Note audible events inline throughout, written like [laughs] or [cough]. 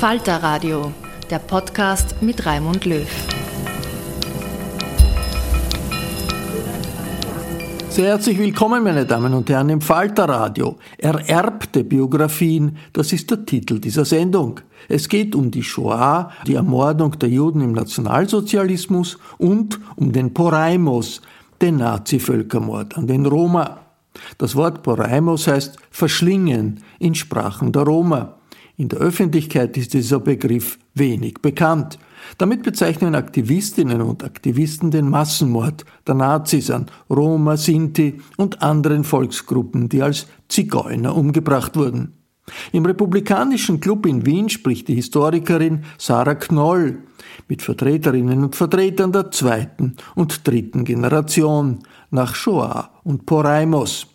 Falter Radio, der Podcast mit Raimund Löw. Sehr herzlich willkommen, meine Damen und Herren, im Falterradio. Ererbte Biografien, das ist der Titel dieser Sendung. Es geht um die Shoah, die Ermordung der Juden im Nationalsozialismus und um den Poraimos, den Nazi-Völkermord an den Roma. Das Wort Poraimos heißt verschlingen in Sprachen der Roma. In der Öffentlichkeit ist dieser Begriff wenig bekannt. Damit bezeichnen Aktivistinnen und Aktivisten den Massenmord der Nazis an Roma, Sinti und anderen Volksgruppen, die als Zigeuner umgebracht wurden. Im Republikanischen Club in Wien spricht die Historikerin Sarah Knoll mit Vertreterinnen und Vertretern der zweiten und dritten Generation nach Shoah und Poraimos.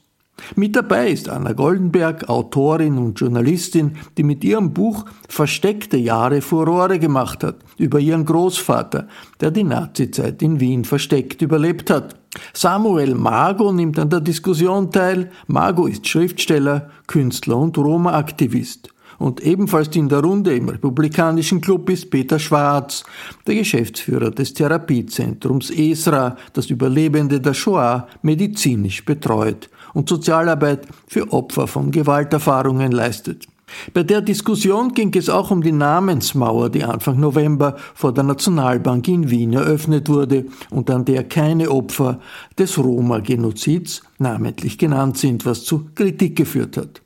Mit dabei ist Anna Goldenberg, Autorin und Journalistin, die mit ihrem Buch Versteckte Jahre Furore gemacht hat, über ihren Großvater, der die Nazizeit in Wien versteckt überlebt hat. Samuel Mago nimmt an der Diskussion teil. Mago ist Schriftsteller, Künstler und Roma-Aktivist. Und ebenfalls in der Runde im Republikanischen Club ist Peter Schwarz, der Geschäftsführer des Therapiezentrums ESRA, das Überlebende der Shoah medizinisch betreut und Sozialarbeit für Opfer von Gewalterfahrungen leistet. Bei der Diskussion ging es auch um die Namensmauer, die Anfang November vor der Nationalbank in Wien eröffnet wurde und an der keine Opfer des Roma-Genozids namentlich genannt sind, was zu Kritik geführt hat.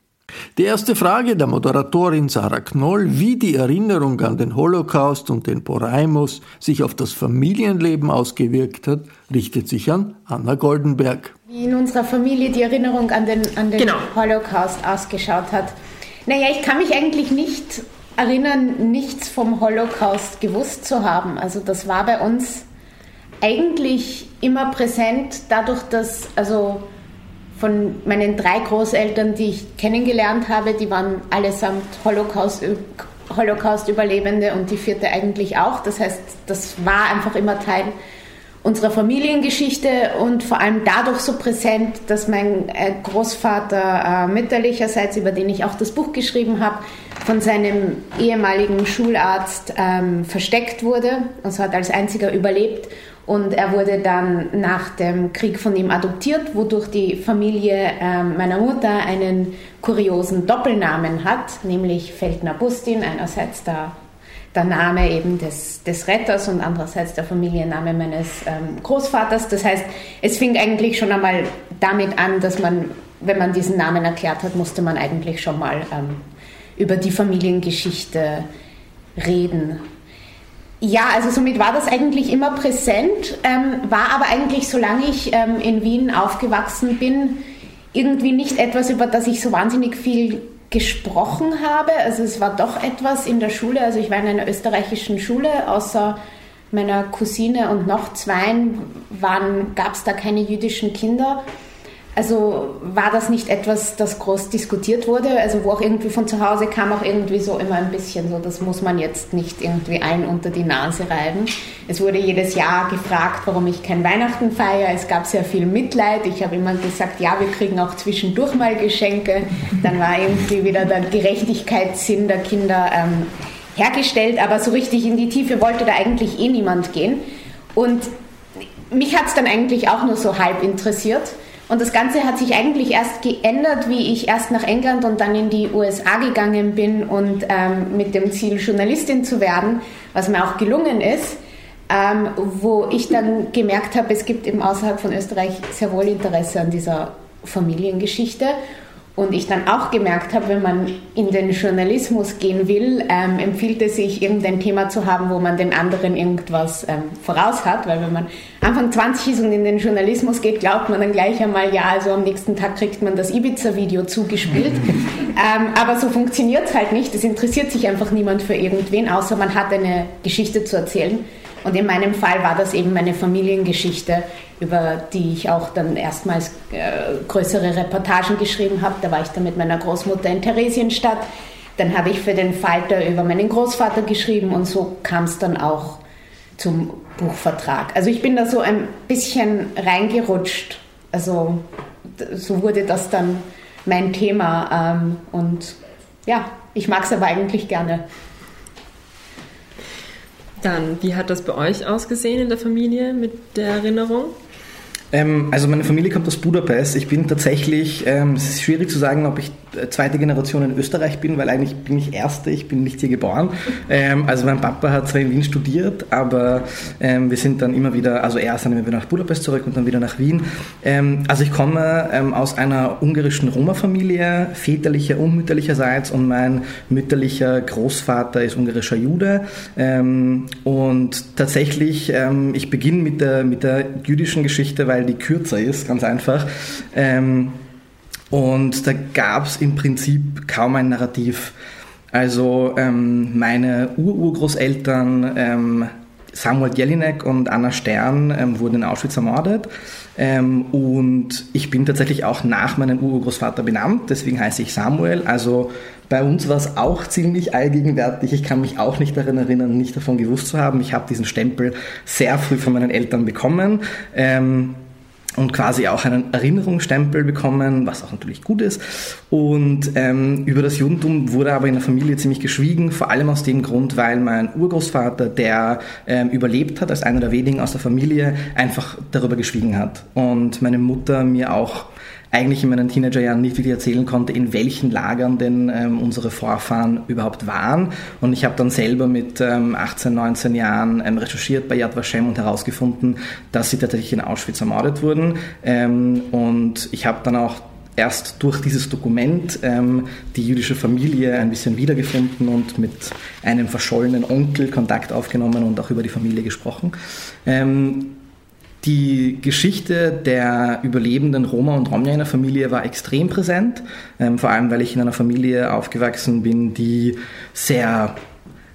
Die erste Frage der Moderatorin Sarah Knoll, wie die Erinnerung an den Holocaust und den Poraimos sich auf das Familienleben ausgewirkt hat, richtet sich an Anna Goldenberg. Wie in unserer Familie die Erinnerung an den, an den Genau. Holocaust ausgeschaut hat. Naja, ich kann mich eigentlich nicht erinnern, nichts vom Holocaust gewusst zu haben. Also das war bei uns eigentlich immer präsent, dadurch, dass also von meinen drei Großeltern, die ich kennengelernt habe, die waren allesamt Holocaust, Holocaust-Überlebende und die vierte eigentlich auch. Das heißt, das war einfach immer Teil unserer Familiengeschichte und vor allem dadurch so präsent, dass mein äh, Großvater äh, mütterlicherseits, über den ich auch das Buch geschrieben habe, von seinem ehemaligen Schularzt ähm, versteckt wurde. Also hat als einziger überlebt und er wurde dann nach dem Krieg von ihm adoptiert, wodurch die Familie ähm, meiner Mutter einen kuriosen Doppelnamen hat, nämlich Feldner Bustin, einerseits der der Name eben des, des Retters und andererseits der Familienname meines ähm, Großvaters. Das heißt, es fing eigentlich schon einmal damit an, dass man, wenn man diesen Namen erklärt hat, musste man eigentlich schon mal ähm, über die Familiengeschichte reden. Ja, also somit war das eigentlich immer präsent, ähm, war aber eigentlich, solange ich ähm, in Wien aufgewachsen bin, irgendwie nicht etwas, über das ich so wahnsinnig viel gesprochen habe. Also es war doch etwas in der Schule, also ich war in einer österreichischen Schule, außer meiner Cousine und noch zweien gab es da keine jüdischen Kinder. Also war das nicht etwas, das groß diskutiert wurde, also wo auch irgendwie von zu Hause kam auch irgendwie so immer ein bisschen so, das muss man jetzt nicht irgendwie allen unter die Nase reiben. Es wurde jedes Jahr gefragt, warum ich kein Weihnachten feiere. Es gab sehr viel Mitleid. Ich habe immer gesagt, ja, wir kriegen auch zwischendurch mal Geschenke. Dann war irgendwie wieder der Gerechtigkeitssinn der Kinder ähm, hergestellt, aber so richtig in die Tiefe wollte da eigentlich eh niemand gehen. Und mich hat es dann eigentlich auch nur so halb interessiert. Und das Ganze hat sich eigentlich erst geändert, wie ich erst nach England und dann in die USA gegangen bin und ähm, mit dem Ziel, Journalistin zu werden, was mir auch gelungen ist, ähm, wo ich dann gemerkt habe, es gibt eben außerhalb von Österreich sehr wohl Interesse an dieser Familiengeschichte. Und ich dann auch gemerkt habe, wenn man in den Journalismus gehen will, ähm, empfiehlt es sich, irgendein Thema zu haben, wo man den anderen irgendwas ähm, voraus hat. Weil wenn man Anfang 20 ist und in den Journalismus geht, glaubt man dann gleich einmal, ja, also am nächsten Tag kriegt man das Ibiza-Video zugespielt. [laughs] ähm, aber so funktioniert es halt nicht. Es interessiert sich einfach niemand für irgendwen, außer man hat eine Geschichte zu erzählen. Und in meinem Fall war das eben meine Familiengeschichte, über die ich auch dann erstmals äh, größere Reportagen geschrieben habe. Da war ich dann mit meiner Großmutter in Theresienstadt. Dann habe ich für den Falter über meinen Großvater geschrieben und so kam es dann auch zum Buchvertrag. Also ich bin da so ein bisschen reingerutscht. Also so wurde das dann mein Thema. Ähm, und ja, ich mag es aber eigentlich gerne. Dann, wie hat das bei euch ausgesehen in der Familie mit der Erinnerung? Ähm, also meine Familie kommt aus Budapest. Ich bin tatsächlich, ähm, es ist schwierig zu sagen, ob ich äh, zweite Generation in Österreich bin, weil eigentlich bin ich erste, ich bin nicht hier geboren. Ähm, also mein Papa hat zwar in Wien studiert, aber ähm, wir sind dann immer wieder, also erst dann immer wieder nach Budapest zurück und dann wieder nach Wien. Ähm, also ich komme ähm, aus einer ungarischen Roma-Familie, väterlicher und mütterlicherseits und mein mütterlicher Großvater ist ungarischer Jude. Und tatsächlich, ich beginne mit der, mit der jüdischen Geschichte, weil die kürzer ist, ganz einfach. Und da gab es im Prinzip kaum ein Narrativ. Also ähm, meine Ururgroßeltern ähm, Samuel Jelinek und Anna Stern ähm, wurden in Auschwitz ermordet. Ähm, und ich bin tatsächlich auch nach meinem Urgroßvater benannt, deswegen heiße ich Samuel. Also bei uns war es auch ziemlich allgegenwärtig. Ich kann mich auch nicht daran erinnern, nicht davon gewusst zu haben. Ich habe diesen Stempel sehr früh von meinen Eltern bekommen. Ähm, und quasi auch einen Erinnerungsstempel bekommen, was auch natürlich gut ist. Und ähm, über das Judentum wurde aber in der Familie ziemlich geschwiegen, vor allem aus dem Grund, weil mein Urgroßvater, der ähm, überlebt hat, als einer der wenigen aus der Familie, einfach darüber geschwiegen hat. Und meine Mutter mir auch eigentlich in meinen Teenagerjahren nicht wirklich erzählen konnte, in welchen Lagern denn ähm, unsere Vorfahren überhaupt waren. Und ich habe dann selber mit ähm, 18, 19 Jahren ähm, recherchiert bei Yad Vashem und herausgefunden, dass sie tatsächlich in Auschwitz ermordet wurden. Ähm, und ich habe dann auch erst durch dieses Dokument ähm, die jüdische Familie ein bisschen wiedergefunden und mit einem verschollenen Onkel Kontakt aufgenommen und auch über die Familie gesprochen. Ähm, die Geschichte der überlebenden Roma und Romja in der Familie war extrem präsent, ähm, vor allem weil ich in einer Familie aufgewachsen bin, die sehr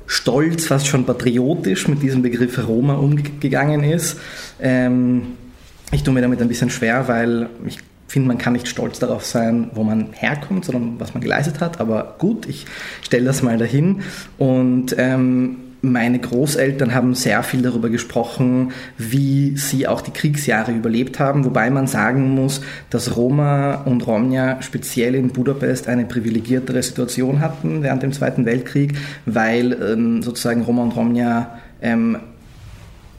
stolz, fast schon patriotisch mit diesem Begriff Roma umgegangen ist. Ähm, ich tue mir damit ein bisschen schwer, weil ich finde, man kann nicht stolz darauf sein, wo man herkommt, sondern was man geleistet hat. Aber gut, ich stelle das mal dahin. Und ähm, meine Großeltern haben sehr viel darüber gesprochen, wie sie auch die Kriegsjahre überlebt haben, wobei man sagen muss, dass Roma und Romja speziell in Budapest eine privilegiertere Situation hatten während dem Zweiten Weltkrieg, weil ähm, sozusagen Roma und Romja ähm,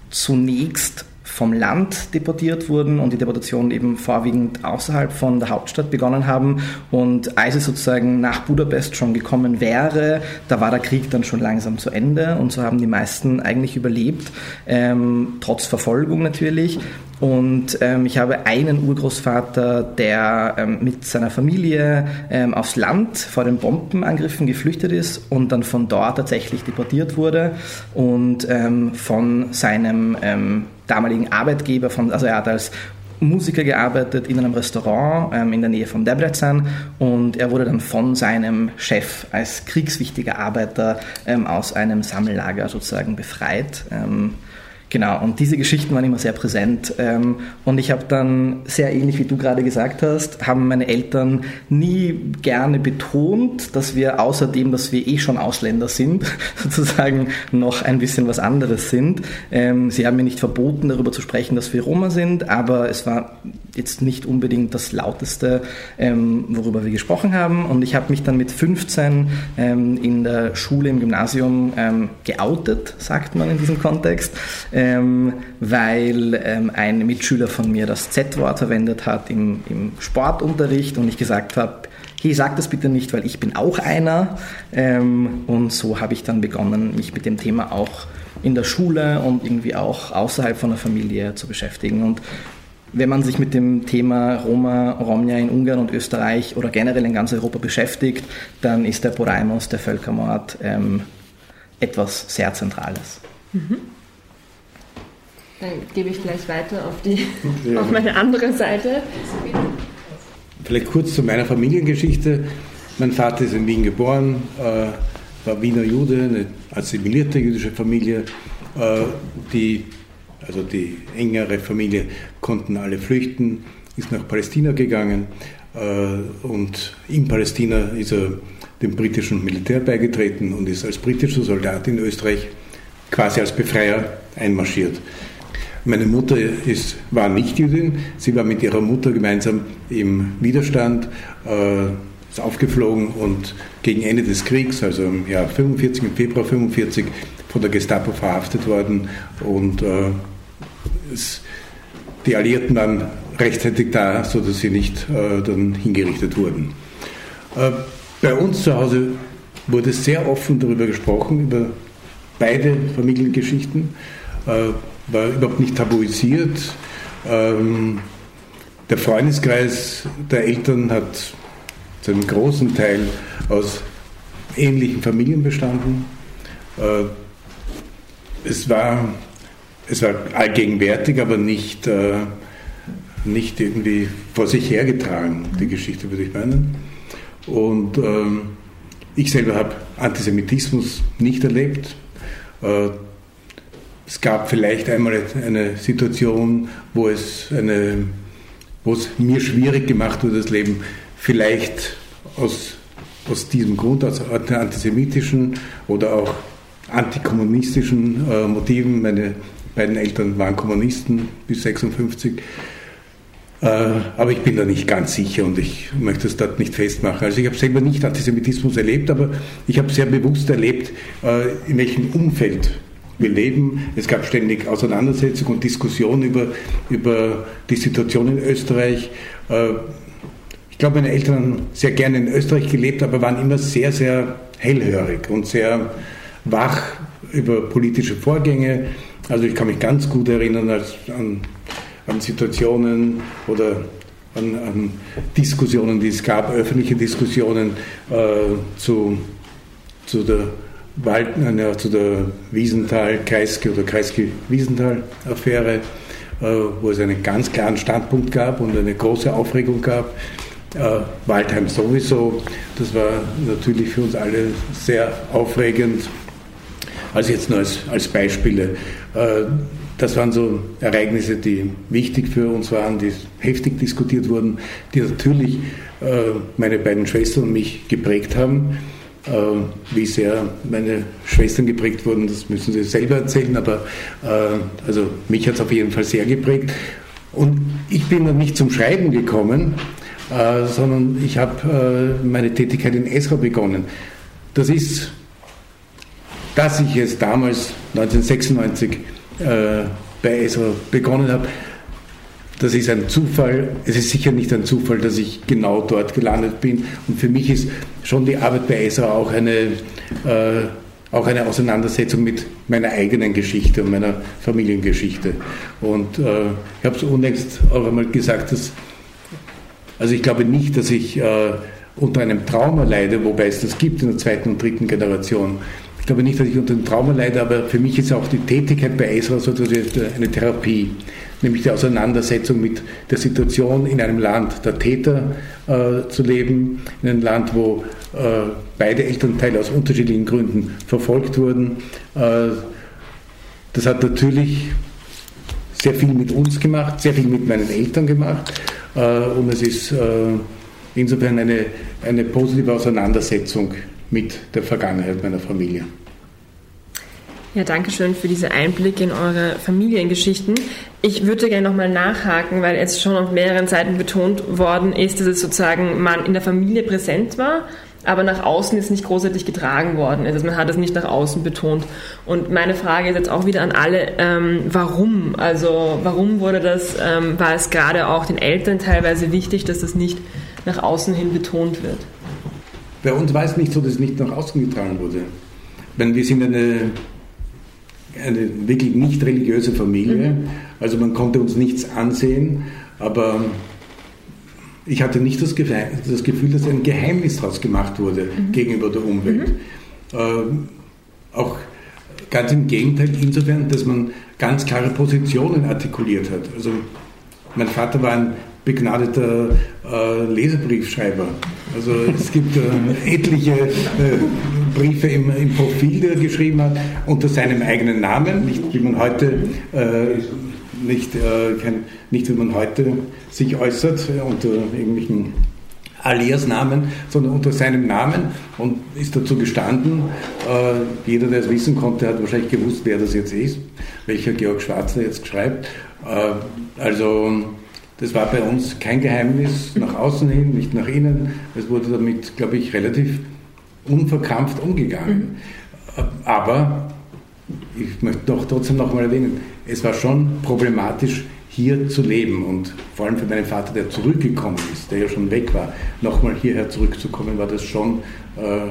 zunächst vom Land deportiert wurden und die Deportationen eben vorwiegend außerhalb von der Hauptstadt begonnen haben. Und als es sozusagen nach Budapest schon gekommen wäre, da war der Krieg dann schon langsam zu Ende und so haben die meisten eigentlich überlebt, ähm, trotz Verfolgung natürlich. Und ähm, ich habe einen Urgroßvater, der ähm, mit seiner Familie ähm, aufs Land vor den Bombenangriffen geflüchtet ist und dann von dort tatsächlich deportiert wurde und ähm, von seinem ähm, damaligen Arbeitgeber, von, also er hat als Musiker gearbeitet in einem Restaurant ähm, in der Nähe von Debrecen und er wurde dann von seinem Chef als kriegswichtiger Arbeiter ähm, aus einem Sammellager sozusagen befreit. Ähm, Genau, und diese Geschichten waren immer sehr präsent. Ähm, und ich habe dann, sehr ähnlich wie du gerade gesagt hast, haben meine Eltern nie gerne betont, dass wir außerdem, dass wir eh schon Ausländer sind, [laughs] sozusagen noch ein bisschen was anderes sind. Ähm, sie haben mir nicht verboten, darüber zu sprechen, dass wir Roma sind, aber es war jetzt nicht unbedingt das Lauteste, ähm, worüber wir gesprochen haben. Und ich habe mich dann mit 15 in der Schule, im Gymnasium geoutet, sagt man in diesem Kontext ähm, weil ähm, ein Mitschüler von mir das Z-Wort verwendet hat im, im, Sportunterricht und ich gesagt habe, hey, sag das bitte nicht, weil ich bin auch einer. Ähm, und so habe ich dann begonnen, mich mit dem Thema auch in der Schule und irgendwie auch außerhalb von der Familie zu beschäftigen. Und wenn man sich mit dem Thema Roma, Romja in Ungarn und Österreich oder generell in ganz Europa beschäftigt, dann ist der Poraimos, der Völkermord, ähm, etwas sehr Zentrales. Mhm. Dann gebe ich gleich weiter auf, die, ja. auf meine andere Seite. Vielleicht kurz zu meiner Familiengeschichte. Mein Vater ist in Wien geboren, äh, war Wiener Jude, eine assimilierte jüdische Familie. Äh, die, also die engere Familie konnten alle flüchten, ist nach Palästina gegangen äh, und in Palästina ist er dem britischen Militär beigetreten und ist als britischer Soldat in Österreich quasi als Befreier einmarschiert. Meine Mutter ist, war nicht Jüdin, sie war mit ihrer Mutter gemeinsam im Widerstand, äh, ist aufgeflogen und gegen Ende des Kriegs, also im Jahr 45, im Februar 45, von der Gestapo verhaftet worden und äh, es, die Alliierten waren rechtzeitig da, sodass sie nicht äh, dann hingerichtet wurden. Äh, bei uns zu Hause wurde sehr offen darüber gesprochen, über beide Familiengeschichten. Äh, war überhaupt nicht tabuisiert. Ähm, der Freundeskreis der Eltern hat zu einem großen Teil aus ähnlichen Familien bestanden. Äh, es, war, es war allgegenwärtig, aber nicht, äh, nicht irgendwie vor sich hergetragen, die Geschichte würde ich meinen. Und ähm, ich selber habe Antisemitismus nicht erlebt. Es gab vielleicht einmal eine Situation, wo es, eine, wo es mir schwierig gemacht wurde, das Leben, vielleicht aus, aus diesem Grund, aus antisemitischen oder auch antikommunistischen äh, Motiven. Meine beiden Eltern waren Kommunisten bis 56. Äh, aber ich bin da nicht ganz sicher und ich möchte es dort nicht festmachen. Also ich habe selber nicht Antisemitismus erlebt, aber ich habe sehr bewusst erlebt, äh, in welchem Umfeld wir leben. Es gab ständig Auseinandersetzungen und Diskussionen über, über die Situation in Österreich. Äh, ich glaube, meine Eltern haben sehr gerne in Österreich gelebt, aber waren immer sehr, sehr hellhörig und sehr wach über politische Vorgänge. Also ich kann mich ganz gut erinnern an, an Situationen oder an, an, Diskussionen, die es gab, öffentliche Diskussionen äh, zu, zu der Wald, ja, zu der Wiesenthal-Kreisky oder Kreisky-Wiesenthal-Affäre, äh, wo es einen ganz klaren Standpunkt gab und eine große Aufregung gab. Äh, Waldheim sowieso, das war natürlich für uns alle sehr aufregend. Also jetzt nur als, als Beispiele. Äh, das waren so Ereignisse, die wichtig für uns waren, die heftig diskutiert wurden, die natürlich äh, meine beiden Schwestern und mich geprägt haben. Äh, wie sehr meine Schwestern geprägt wurden, das müssen sie selber erzählen, aber äh, also mich hat es auf jeden Fall sehr geprägt. Und ich bin dann nicht zum Schreiben gekommen, äh, sondern ich habe meine Tätigkeit in Esra begonnen. Das ist, dass ich es damals 1996 bei ESRA begonnen habe. Das ist ein Zufall. Es ist sicher nicht ein Zufall, dass ich genau dort gelandet bin. Und für mich ist schon die Arbeit bei ESRA auch eine, äh, auch eine Auseinandersetzung mit meiner eigenen Geschichte und meiner Familiengeschichte. Und äh, ich habe es unlängst auch einmal gesagt, dass, also ich glaube nicht, dass ich äh, unter einem Trauma leide, wobei es das gibt in der zweiten und dritten Generation. Ich glaube nicht, dass ich unter einem Trauma leide, aber für mich ist auch die Tätigkeit bei ESRA so eine Therapie, nämlich die Auseinandersetzung mit der Situation in einem Land der Täter äh, zu leben, in einem Land, wo äh, beide Elternteile aus unterschiedlichen Gründen verfolgt wurden. Äh, das hat natürlich sehr viel mit uns gemacht, sehr viel mit meinen Eltern gemacht äh, und es ist äh, insofern eine, eine positive Auseinandersetzung mit der Vergangenheit meiner Familie. Ja, danke schön für diese Einblicke in eure Familiengeschichten. Ich würde gerne nochmal nachhaken, weil jetzt schon auf mehreren Seiten betont worden ist, dass es sozusagen man in der Familie präsent war, aber nach außen ist nicht großartig getragen worden. Also man hat es nicht nach außen betont. Und meine Frage ist jetzt auch wieder an alle, ähm, warum? Also warum wurde das, ähm, war es gerade auch den Eltern teilweise wichtig, dass das nicht nach außen hin betont wird? Bei uns war es nicht so, dass es nicht nach außen getragen wurde. Wenn wir sind eine, eine wirklich nicht religiöse Familie, mhm. also man konnte uns nichts ansehen, aber ich hatte nicht das, das Gefühl, dass ein Geheimnis daraus gemacht wurde mhm. gegenüber der Umwelt. Mhm. Ähm, auch ganz im Gegenteil, insofern, dass man ganz klare Positionen artikuliert hat. Also mein Vater war ein begnadeter äh, Leserbriefschreiber. Also es gibt äh, [laughs] etliche äh, Briefe im, im, Profil, die er geschrieben hat, unter seinem eigenen Namen, nicht wie man heute äh, nicht, äh, kein, nicht wie man heute sich äußert äh, unter irgendwelchen Alias-Namen, sondern unter seinem Namen und ist dazu gestanden. Äh, jeder, der es wissen konnte, hat wahrscheinlich gewusst, wer das jetzt ist, welcher Georg Schwarzer jetzt schreibt. Äh, also das war bei uns kein Geheimnis nach außen hin, nicht nach innen. Es wurde damit, glaube ich, relativ unverkrampft umgegangen. Mhm. Aber ich möchte doch trotzdem noch mal erwähnen, es war schon problematisch, hier zu leben und vor allem für meinen Vater, der zurückgekommen ist, der ja schon weg war, nochmal hierher zurückzukommen, war das schon äh,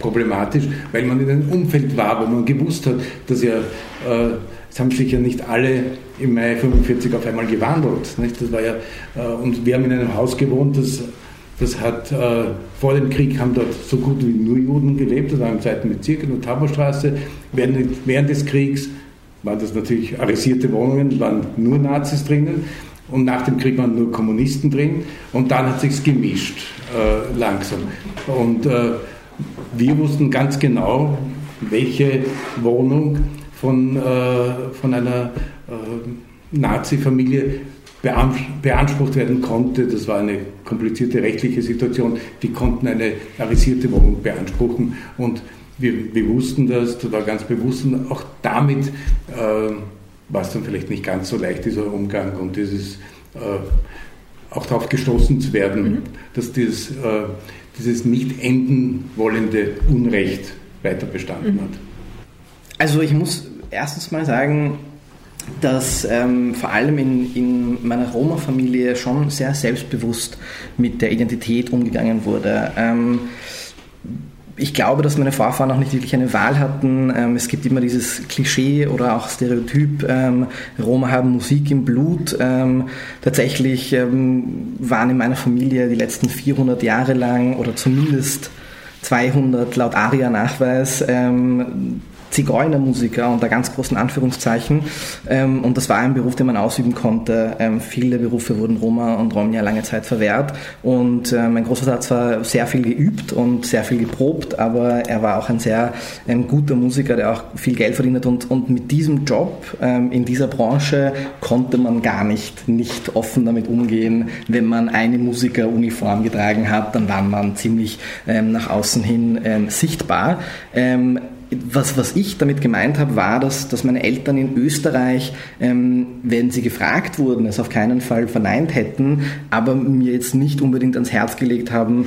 problematisch, weil man in einem Umfeld war, wo man gewusst hat, dass ja äh, es haben sich ja nicht alle im Mai 45 auf einmal gewandelt. Nicht? Das war ja, äh, und wir haben in einem Haus gewohnt, das, das hat äh, vor dem Krieg haben dort so gut wie nur Juden gelebt, das war im zweiten Bezirk in der Taborstraße. Während, während des Kriegs waren das natürlich arisierte Wohnungen, waren nur Nazis drinnen und nach dem Krieg waren nur Kommunisten drin und dann hat sich's gemischt äh, langsam. Und äh, wir wussten ganz genau, welche Wohnung von, äh, von einer äh, Nazi-Familie beansprucht werden konnte. Das war eine komplizierte rechtliche Situation. Die konnten eine arisierte Wohnung beanspruchen und wir, wir wussten das, das war ganz bewusst und auch damit äh, war es dann vielleicht nicht ganz so leicht, dieser Umgang und dieses äh, auch darauf gestoßen zu werden, mhm. dass dieses, äh, dieses nicht enden wollende Unrecht weiter bestanden mhm. hat. Also ich muss erstens mal sagen, dass ähm, vor allem in, in meiner Roma-Familie schon sehr selbstbewusst mit der Identität umgegangen wurde. Ähm, ich glaube, dass meine Vorfahren auch nicht wirklich eine Wahl hatten. Ähm, es gibt immer dieses Klischee oder auch Stereotyp, ähm, Roma haben Musik im Blut. Ähm, tatsächlich waren in meiner Familie die letzten 400 Jahre lang oder zumindest 200 laut ARIA-Nachweis Zigeunermusiker unter ganz großen Anführungszeichen. Ähm, und das war ein Beruf, den man ausüben konnte. Ähm, viele Berufe wurden Roma und Romja lange Zeit verwehrt. Und äh, mein Großvater hat zwar sehr viel geübt und sehr viel geprobt, aber er war auch ein sehr ähm, guter Musiker, der auch viel Geld verdient hat. Und, und mit diesem Job in dieser Branche konnte man gar nicht, nicht offen damit umgehen. Wenn man eine Musikeruniform getragen hat, dann war man ziemlich nach außen hin sichtbar was, was ich damit gemeint habe, war, dass, dass meine Eltern in Österreich, ähm, wenn sie gefragt wurden, es auf keinen Fall verneint hätten, aber mir jetzt nicht unbedingt ans Herz gelegt haben,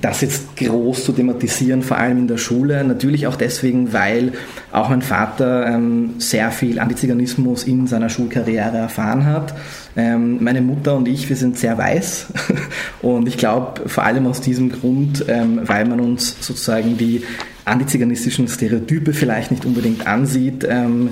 das jetzt groß zu thematisieren, vor allem in der Schule. Natürlich auch deswegen, weil auch mein Vater ähm, sehr viel Antiziganismus in seiner Schulkarriere erfahren hat. Ähm, meine Mutter und ich, wir sind sehr weiß [laughs] und ich glaube vor allem aus diesem Grund, ähm, weil man uns sozusagen die antiziganistischen Stereotype vielleicht nicht unbedingt ansieht, ähm,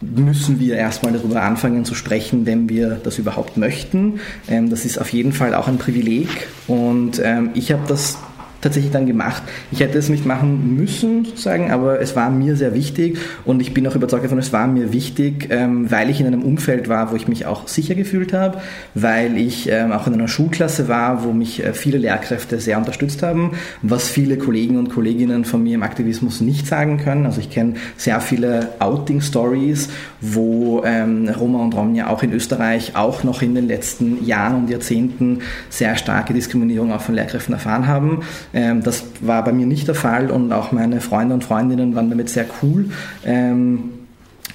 müssen wir erstmal darüber anfangen zu sprechen, wenn wir das überhaupt möchten. Ähm, das ist auf jeden Fall auch ein Privileg und ähm, ich habe das tatsächlich dann gemacht. Ich hätte es nicht machen müssen, sozusagen, aber es war mir sehr wichtig und ich bin auch überzeugt davon, es war mir wichtig, ähm, weil ich in einem Umfeld war, wo ich mich auch sicher gefühlt habe, weil ich ähm, auch in einer Schulklasse war, wo mich äh, viele Lehrkräfte sehr unterstützt haben, was viele Kollegen und Kolleginnen von mir im Aktivismus nicht sagen können. Also ich kenne sehr viele Outing-Stories, wo ähm, Roma und Romnia auch in Österreich auch noch in den letzten Jahren und Jahrzehnten sehr starke Diskriminierung auch von Lehrkräften erfahren haben. Ähm, das war bei mir nicht der Fall und auch meine Freunde und Freundinnen waren damit sehr cool. Ähm,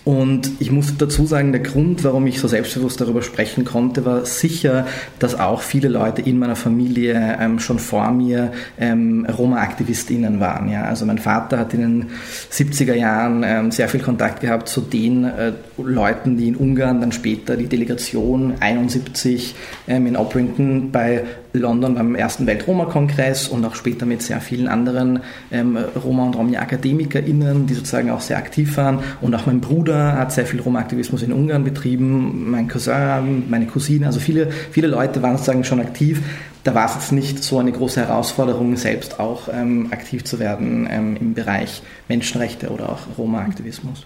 und ich muss dazu sagen, der Grund, warum ich so selbstbewusst darüber sprechen konnte, war sicher, dass auch viele Leute in meiner Familie ähm, schon vor mir ähm, Roma-AktivistInnen waren. Ja? Also mein Vater hat in den 70er Jahren ähm, sehr viel Kontakt gehabt zu den äh, Leuten, die in Ungarn dann später die Delegation 71 ähm, in Oprington bei London beim ersten Welt-Roma-Kongress und auch später mit sehr vielen anderen ähm, Roma- und Romni-AkademikerInnen, die sozusagen auch sehr aktiv waren. Und auch mein Bruder hat sehr viel Roma-Aktivismus in Ungarn betrieben, mein Cousin, meine Cousine, also viele, viele Leute waren sozusagen schon aktiv. Da war es jetzt nicht so eine große Herausforderung, selbst auch ähm, aktiv zu werden ähm, im Bereich Menschenrechte oder auch Roma-Aktivismus.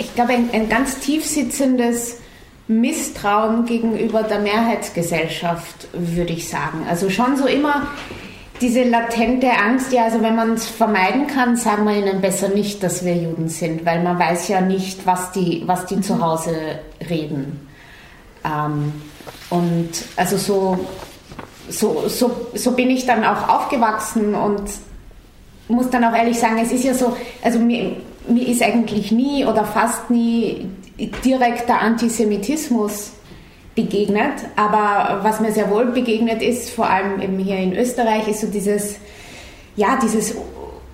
ich glaube, ein, ein ganz tief sitzendes Misstrauen gegenüber der Mehrheitsgesellschaft, würde ich sagen. Also schon so immer diese latente Angst, ja, also wenn man es vermeiden kann, sagen wir ihnen besser nicht, dass wir Juden sind, weil man weiß ja nicht, was die, was die zu Hause reden. Ähm, und also so, so, so, so bin ich dann auch aufgewachsen und muss dann auch ehrlich sagen, es ist ja so, also mir, mir ist eigentlich nie oder fast nie direkter Antisemitismus begegnet, aber was mir sehr wohl begegnet ist, vor allem eben hier in Österreich, ist so dieses, ja, dieses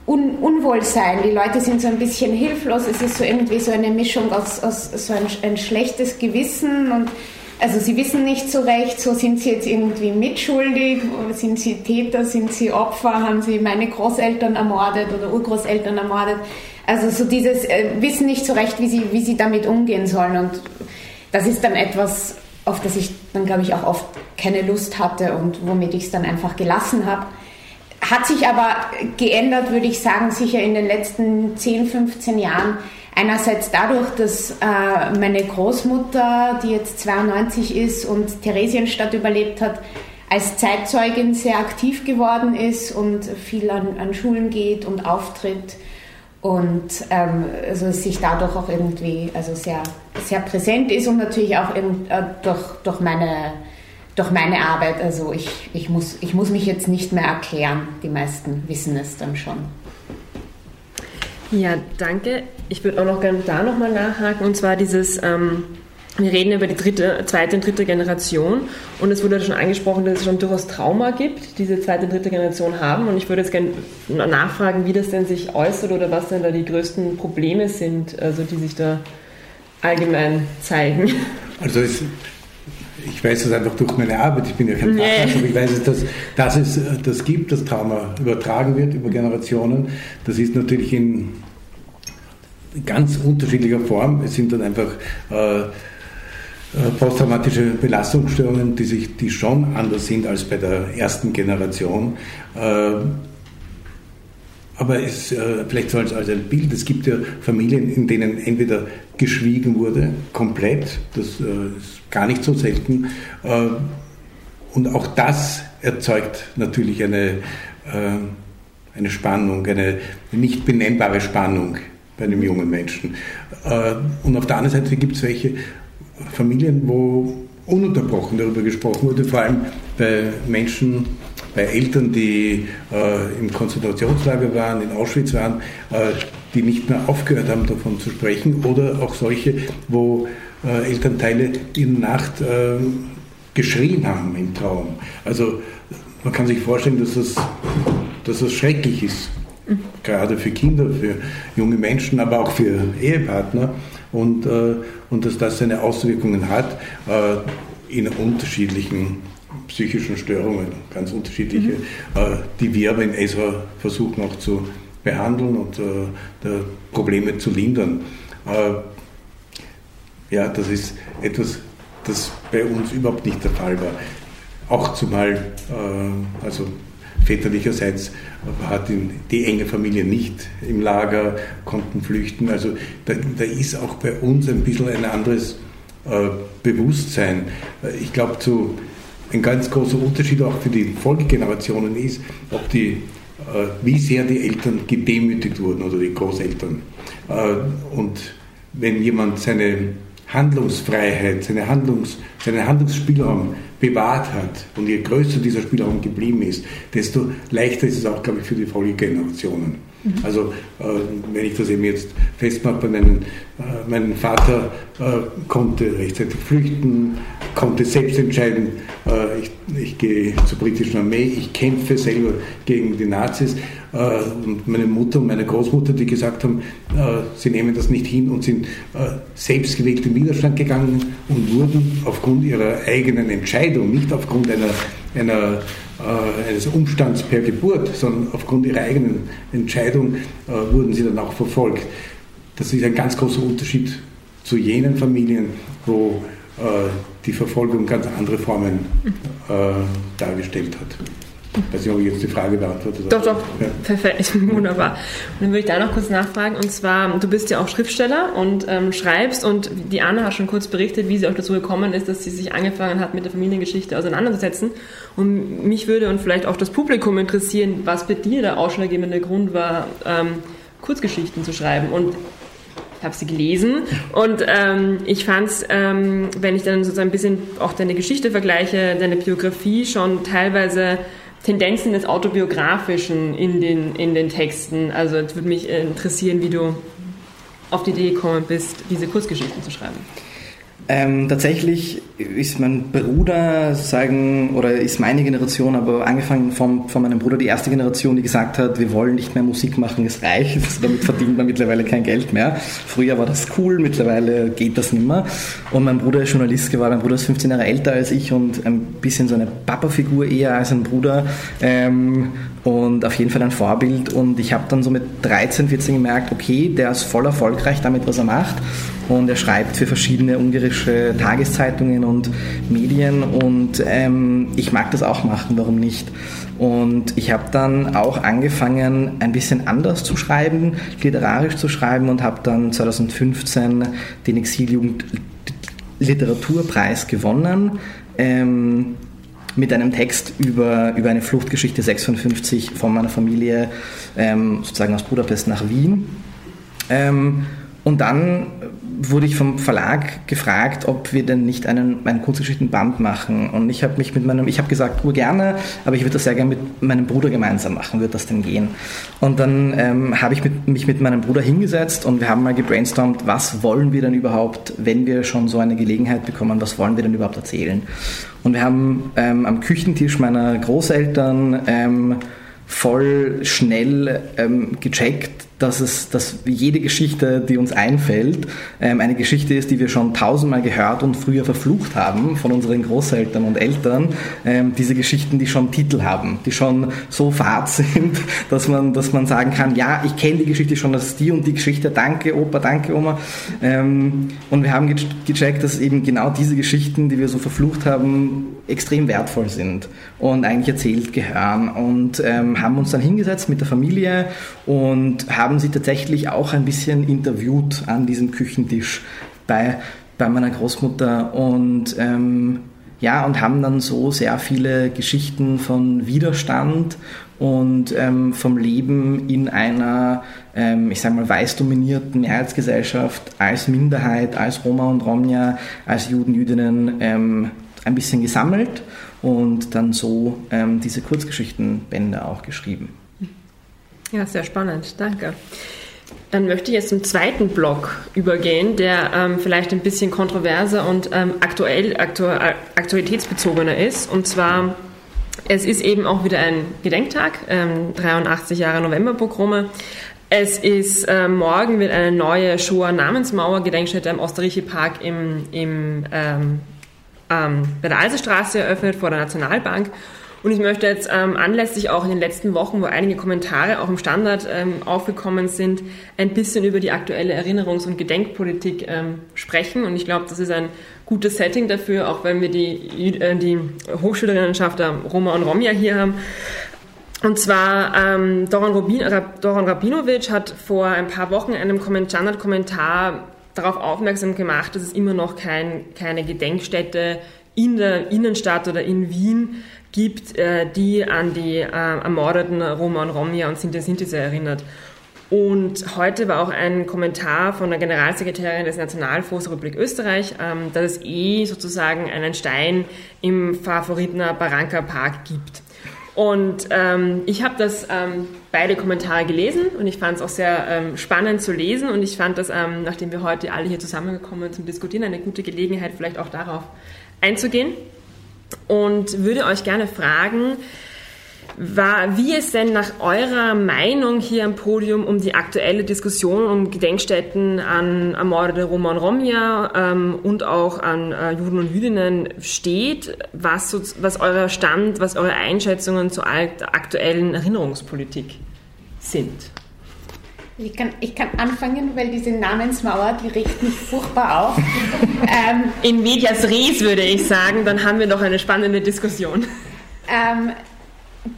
Un Unwohlsein. Die Leute sind so ein bisschen hilflos. Es ist so irgendwie so eine Mischung aus, aus so ein, ein schlechtes Gewissen und also sie wissen nicht so recht, so sind sie jetzt irgendwie mitschuldig, sind sie Täter, sind sie Opfer, haben sie meine Großeltern ermordet oder Urgroßeltern ermordet. Also so dieses äh, Wissen nicht so recht, wie sie, wie sie damit umgehen sollen. Und das ist dann etwas, auf das ich dann, glaube ich, auch oft keine Lust hatte und womit ich es dann einfach gelassen habe. Hat sich aber geändert, würde ich sagen, sicher in den letzten 10, 15 Jahren Einerseits dadurch, dass äh, meine Großmutter, die jetzt 92 ist und Theresienstadt überlebt hat, als Zeitzeugin sehr aktiv geworden ist und viel an, an Schulen geht und auftritt und ähm, also sich dadurch auch irgendwie also sehr, sehr präsent ist und natürlich auch in, äh, durch, durch, meine, durch meine Arbeit. Also ich, ich, muss, ich muss mich jetzt nicht mehr erklären, die meisten wissen es dann schon. Ja, danke. Ich würde auch noch gerne da nochmal nachhaken, und zwar dieses, ähm, wir reden über die dritte, zweite und dritte Generation und es wurde schon angesprochen, dass es schon durchaus Trauma gibt, diese zweite und dritte Generation haben und ich würde jetzt gerne nachfragen, wie das denn sich äußert oder was denn da die größten Probleme sind, also die sich da allgemein zeigen. Also es, ich weiß das einfach durch meine Arbeit, ich bin ja kein Facharzt, nee. aber ich weiß, dass, dass es das gibt, dass Trauma übertragen wird über Generationen. Das ist natürlich in ganz unterschiedlicher Form. Es sind dann einfach äh, posttraumatische Belastungsstörungen, die, sich, die schon anders sind als bei der ersten Generation. Äh, aber es, äh, vielleicht so als, als ein Bild, es gibt ja Familien, in denen entweder geschwiegen wurde, komplett, das äh, ist gar nicht so selten, äh, und auch das erzeugt natürlich eine, äh, eine Spannung, eine nicht benennbare Spannung bei einem jungen Menschen. Äh, und auf der anderen Seite gibt es welche Familien, wo ununterbrochen darüber gesprochen wurde, vor allem bei Menschen, bei Eltern, die äh, im Konzentrationslager waren, in Auschwitz waren, äh, die nicht mehr aufgehört haben, davon zu sprechen, oder auch solche, wo äh, Elternteile in der Nacht äh, geschrien haben im Traum. Also man kann sich vorstellen, dass das, dass das schrecklich ist, mhm. gerade für Kinder, für junge Menschen, aber auch für Ehepartner und, äh, und dass das seine Auswirkungen hat äh, in unterschiedlichen psychischen Störungen, ganz unterschiedliche, mhm. äh, die wir aber in ESRA versuchen auch zu behandeln und Probleme zu lindern. Ja, das ist etwas, das bei uns überhaupt nicht der Fall war. Auch zumal, also väterlicherseits hat die enge Familie nicht im Lager, konnten flüchten. Also da, da ist auch bei uns ein bisschen ein anderes äh, Bewusstsein. Ich glaube, ein ganz großer Unterschied auch für die Folgegenerationen ist, ob die, äh, wie sehr die Eltern gedemütigt wurden oder die Großeltern. Äh, und wenn jemand seine Handlungsfreiheit, seine Handlungs, seinen Handlungsspielraum bewahrt hat und je größer dieser Spielraum geblieben ist, desto leichter ist es auch, glaube ich, für die Folgegenerationen. Mhm. Also äh, wenn ich das eben jetzt festmache bei meinen, äh, meinem Vater äh, konnte rechtzeitig flüchten, konnte selbst entscheiden, äh, ich, ich gehe zur britischen Armee, ich kämpfe selber gegen die Nazis. Äh, und meine Mutter und meine Großmutter, die gesagt haben, äh, sie nehmen das nicht hin und sind selbstgewählt in Widerstand gegangen und wurden aufgrund ihrer eigenen Entscheidung, nicht aufgrund einer, einer eines Umstands per Geburt, sondern aufgrund ihrer eigenen Entscheidung wurden sie dann auch verfolgt. Das ist ein ganz großer Unterschied zu jenen Familien, wo äh, die Verfolgung ganz andere Formen äh, dargestellt hat. Ich weiß nicht, ob ich jetzt die Frage beantwortet habe. Doch, doch, ja. perfekt, wunderbar. Und dann würde ich da noch kurz nachfragen. Und zwar, du bist ja auch Schriftsteller und ähm, schreibst und die Anna hat schon kurz berichtet, wie sie auch dazu gekommen ist, dass sie sich angefangen hat, mit der Familiengeschichte auseinanderzusetzen. Und mich würde und vielleicht auch das Publikum interessieren, was bei dir der ausschlaggebende Grund war, ähm, Kurzgeschichten zu schreiben. Und habe sie gelesen und ähm, ich fand es, ähm, wenn ich dann sozusagen ein bisschen auch deine Geschichte vergleiche, deine Biografie schon teilweise Tendenzen des Autobiografischen in den, in den Texten. Also es würde mich interessieren, wie du auf die Idee gekommen bist, diese Kurzgeschichten zu schreiben. Ähm, tatsächlich ist mein Bruder, sagen, oder ist meine Generation, aber angefangen von, von meinem Bruder die erste Generation, die gesagt hat, wir wollen nicht mehr Musik machen, es reicht, [laughs] damit verdient man mittlerweile kein Geld mehr. Früher war das cool, mittlerweile geht das nicht mehr. Und mein Bruder ist Journalist geworden, mein Bruder ist 15 Jahre älter als ich und ein bisschen so eine Papa-Figur eher als ein Bruder ähm, und auf jeden Fall ein Vorbild. Und ich habe dann so mit 13, 14 gemerkt, okay, der ist voll erfolgreich damit, was er macht und er schreibt für verschiedene ungarische Tageszeitungen und Medien und ähm, ich mag das auch machen, warum nicht? Und ich habe dann auch angefangen, ein bisschen anders zu schreiben, literarisch zu schreiben und habe dann 2015 den Exiljugend Literaturpreis gewonnen. Ähm, mit einem Text über, über eine Fluchtgeschichte 56 von meiner Familie ähm, sozusagen aus Budapest nach Wien. Ähm, und dann wurde ich vom Verlag gefragt, ob wir denn nicht einen, einen Kurzgeschichtenband machen. Und ich habe mich mit meinem, ich habe gesagt, nur gerne, aber ich würde das sehr gerne mit meinem Bruder gemeinsam machen, wird das denn gehen? Und dann ähm, habe ich mit, mich mit meinem Bruder hingesetzt und wir haben mal gebrainstormt, was wollen wir denn überhaupt, wenn wir schon so eine Gelegenheit bekommen, was wollen wir denn überhaupt erzählen? Und wir haben ähm, am Küchentisch meiner Großeltern ähm, voll schnell ähm, gecheckt, dass, es, dass jede Geschichte, die uns einfällt, ähm, eine Geschichte ist, die wir schon tausendmal gehört und früher verflucht haben von unseren Großeltern und Eltern. Ähm, diese Geschichten, die schon Titel haben, die schon so fad [laughs] sind, dass man, dass man sagen kann, ja, ich kenne die Geschichte schon, das ist die und die Geschichte, danke Opa, danke Oma. Ähm, und wir haben gecheckt, dass eben genau diese Geschichten, die wir so verflucht haben, extrem wertvoll sind und eigentlich erzählt gehören. Und ähm, haben uns dann hingesetzt mit der Familie und haben sie tatsächlich auch ein bisschen interviewt an diesem Küchentisch bei, bei meiner Großmutter. Und ähm, ja, und haben dann so sehr viele Geschichten von Widerstand und ähm, vom Leben in einer, ähm, ich sage mal, weiß dominierten Mehrheitsgesellschaft als Minderheit, als Roma und Romja, als Juden, Jüdinnen ähm, ein bisschen gesammelt und dann so ähm, diese Kurzgeschichtenbände auch geschrieben. Ja, sehr spannend. Danke. Dann möchte ich jetzt zum zweiten Block übergehen, der ähm, vielleicht ein bisschen kontroverser und ähm, aktuell, aktu aktualitätsbezogener ist. Und zwar, es ist eben auch wieder ein Gedenktag, ähm, 83 Jahre Novemberpogrome. Es ist äh, morgen wird eine neue Shoah Namensmauer Gedenkstätte am Osterrichi Park im, im, ähm, bei der Alserstraße eröffnet vor der Nationalbank. Und ich möchte jetzt ähm, anlässlich auch in den letzten Wochen, wo einige Kommentare auch im Standard ähm, aufgekommen sind, ein bisschen über die aktuelle Erinnerungs- und Gedenkpolitik ähm, sprechen. Und ich glaube, das ist ein gutes Setting dafür, auch wenn wir die, äh, die Hochschülerinnenschaft Roma und Romja hier haben. Und zwar ähm, Doran, Rubin, Doran Rabinovic hat vor ein paar Wochen in einem Standard-Kommentar darauf aufmerksam gemacht, dass es immer noch kein, keine Gedenkstätte in der Innenstadt oder in Wien gibt, äh, die an die äh, ermordeten Roma und Romja und Sinti Sintise erinnert. Und heute war auch ein Kommentar von der Generalsekretärin des Nationalfonds Republik Österreich, ähm, dass es eh sozusagen einen Stein im Favoritner Barranca Park gibt. Und ähm, ich habe das ähm, beide Kommentare gelesen und ich fand es auch sehr ähm, spannend zu lesen. Und ich fand das, ähm, nachdem wir heute alle hier zusammengekommen sind zum Diskutieren, eine gute Gelegenheit, vielleicht auch darauf einzugehen. Und würde euch gerne fragen, war, wie es denn nach eurer Meinung hier am Podium um die aktuelle Diskussion um Gedenkstätten an ermordete Roma und Romja ähm, und auch an äh, Juden und Jüdinnen steht, was, so, was euer Stand, was eure Einschätzungen zur aktuellen Erinnerungspolitik sind. Ich kann, ich kann anfangen, weil diese Namensmauer, die regt mich furchtbar auf. [laughs] ähm, In medias res würde ich sagen, dann haben wir doch eine spannende Diskussion. Ähm,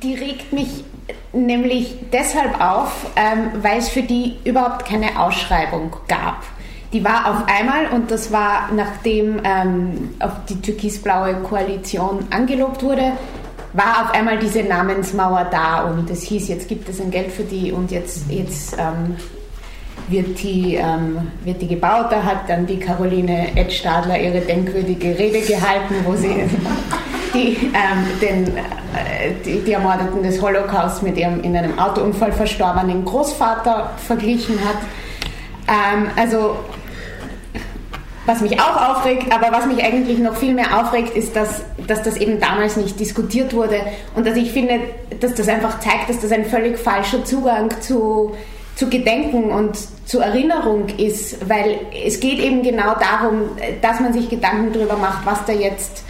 die regt mich nämlich deshalb auf, ähm, weil es für die überhaupt keine Ausschreibung gab. Die war auf einmal und das war, nachdem ähm, auf die türkisblaue Koalition angelobt wurde, war auf einmal diese Namensmauer da und es hieß, jetzt gibt es ein Geld für die und jetzt, jetzt ähm, wird, die, ähm, wird die gebaut. Da hat dann die Caroline Edstadler ihre denkwürdige Rede gehalten, wo sie [laughs] die, ähm, den, äh, die, die Ermordeten des Holocaust mit ihrem in einem Autounfall verstorbenen Großvater verglichen hat. Ähm, also was mich auch aufregt, aber was mich eigentlich noch viel mehr aufregt, ist, dass, dass das eben damals nicht diskutiert wurde und dass ich finde, dass das einfach zeigt, dass das ein völlig falscher Zugang zu, zu Gedenken und zu Erinnerung ist, weil es geht eben genau darum, dass man sich Gedanken darüber macht, was da jetzt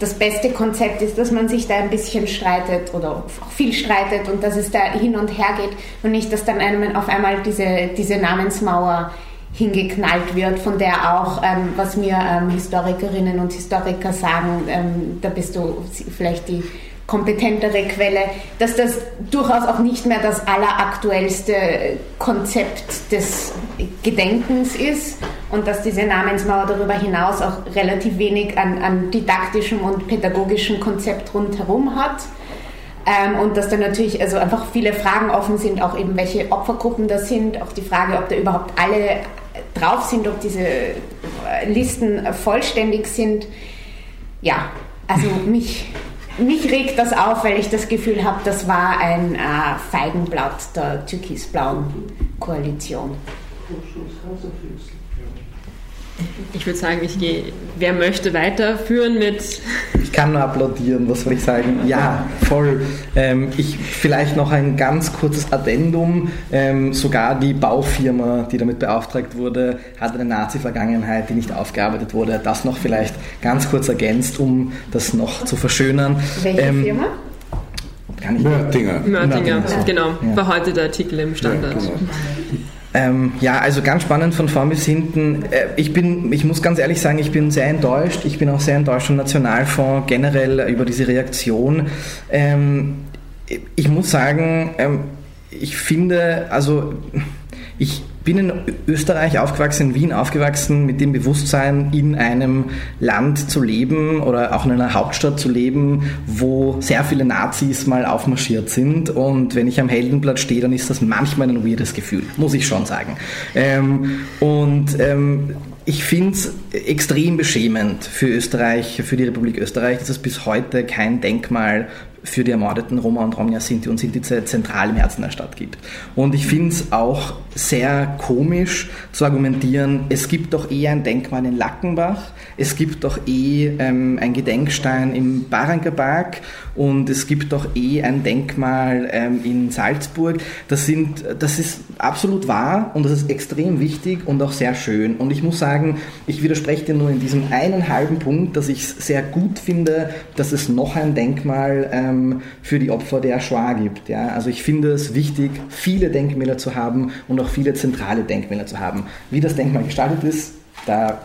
das beste Konzept ist, dass man sich da ein bisschen streitet oder auch viel streitet und dass es da hin und her geht und nicht, dass dann einem auf einmal diese, diese Namensmauer hingeknallt wird, von der auch, ähm, was mir ähm, Historikerinnen und Historiker sagen, ähm, da bist du vielleicht die kompetentere Quelle, dass das durchaus auch nicht mehr das alleraktuellste Konzept des Gedenkens ist und dass diese Namensmauer darüber hinaus auch relativ wenig an, an didaktischem und pädagogischem Konzept rundherum hat. Ähm, und dass da natürlich also einfach viele Fragen offen sind, auch eben welche Opfergruppen das sind, auch die Frage, ob da überhaupt alle drauf sind, ob diese äh, Listen vollständig sind. Ja, also mich, mich regt das auf, weil ich das Gefühl habe, das war ein äh, Feigenblatt der türkisblauen Koalition. Ich würde sagen, ich gehe, wer möchte weiterführen mit. Ich kann nur applaudieren, was soll ich sagen? Ja, voll. Ähm, ich, vielleicht noch ein ganz kurzes Addendum. Ähm, sogar die Baufirma, die damit beauftragt wurde, hat eine Nazi-Vergangenheit, die nicht aufgearbeitet wurde. Das noch vielleicht ganz kurz ergänzt, um das noch zu verschönern. Welche ähm, Firma? Ich Mörtinger. Mörtinger, genau. Ja. War heute der Artikel im Standard. Ja, genau. Ähm, ja, also ganz spannend von vorn bis hinten. Äh, ich bin, ich muss ganz ehrlich sagen, ich bin sehr enttäuscht. Ich bin auch sehr enttäuscht vom Nationalfonds generell über diese Reaktion. Ähm, ich muss sagen, ähm, ich finde, also ich bin in Österreich aufgewachsen, in Wien aufgewachsen, mit dem Bewusstsein, in einem Land zu leben oder auch in einer Hauptstadt zu leben, wo sehr viele Nazis mal aufmarschiert sind. Und wenn ich am Heldenblatt stehe, dann ist das manchmal ein weirdes Gefühl, muss ich schon sagen. Ähm, und ähm, ich finde es extrem beschämend für Österreich, für die Republik Österreich, dass es bis heute kein Denkmal für die ermordeten Roma und Romja Sinti und Sinti zentral im Herzen der Stadt gibt. Und ich finde es auch sehr komisch zu argumentieren, es gibt doch eh ein Denkmal in Lackenbach, es gibt doch eh ähm, ein Gedenkstein im Barankerberg und es gibt doch eh ein Denkmal ähm, in Salzburg. Das, sind, das ist absolut wahr und das ist extrem wichtig und auch sehr schön. Und ich muss sagen, ich widerspreche dir nur in diesem einen halben Punkt, dass ich es sehr gut finde, dass es noch ein Denkmal ähm, für die Opfer der Shoah gibt. Ja? Also ich finde es wichtig, viele Denkmäler zu haben und auch viele zentrale Denkmäler zu haben. Wie das Denkmal gestaltet ist, da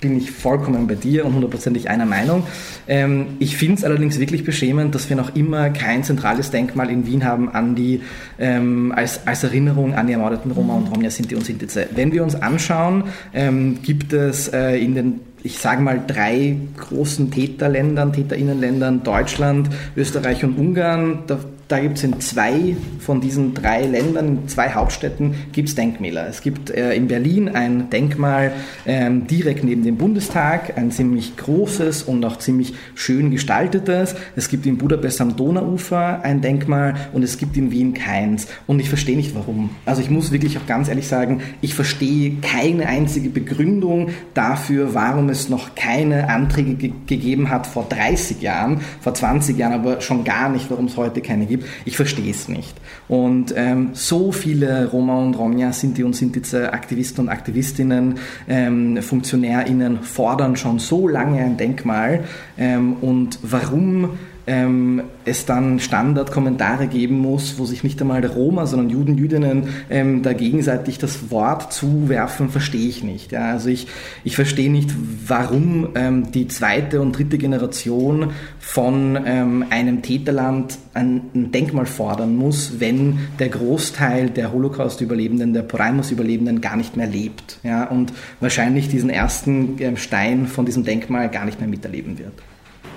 bin ich vollkommen bei dir und hundertprozentig einer Meinung. Ähm, ich finde es allerdings wirklich beschämend, dass wir noch immer kein zentrales Denkmal in Wien haben an die, ähm, als, als Erinnerung an die ermordeten Roma und Romja Sinti und Sintize. Wenn wir uns anschauen, ähm, gibt es äh, in den ich sage mal, drei großen Täterländern, Täterinnenländern, Deutschland, Österreich und Ungarn. Da da gibt es in zwei von diesen drei Ländern, zwei Hauptstädten, gibt es Denkmäler. Es gibt äh, in Berlin ein Denkmal ähm, direkt neben dem Bundestag, ein ziemlich großes und auch ziemlich schön gestaltetes. Es gibt in Budapest am Donauufer ein Denkmal und es gibt in Wien keins. Und ich verstehe nicht warum. Also ich muss wirklich auch ganz ehrlich sagen, ich verstehe keine einzige Begründung dafür, warum es noch keine Anträge ge gegeben hat vor 30 Jahren, vor 20 Jahren, aber schon gar nicht, warum es heute keine gibt gibt. Ich verstehe es nicht. Und ähm, so viele Roma und Romja, Sinti und Sintize Aktivisten und Aktivistinnen, ähm, FunktionärInnen fordern schon so lange ein Denkmal. Ähm, und warum ähm, es dann Standardkommentare geben muss, wo sich nicht einmal der Roma, sondern Juden, Jüdinnen ähm, da gegenseitig das Wort zuwerfen, verstehe ich nicht. Ja? Also ich, ich verstehe nicht, warum ähm, die zweite und dritte Generation von ähm, einem Täterland ein, ein, Denkmal fordern muss, wenn der Großteil der Holocaust-Überlebenden, der Poraimus-Überlebenden gar nicht mehr lebt ja? und wahrscheinlich diesen ersten äh, Stein von diesem Denkmal gar nicht mehr miterleben wird.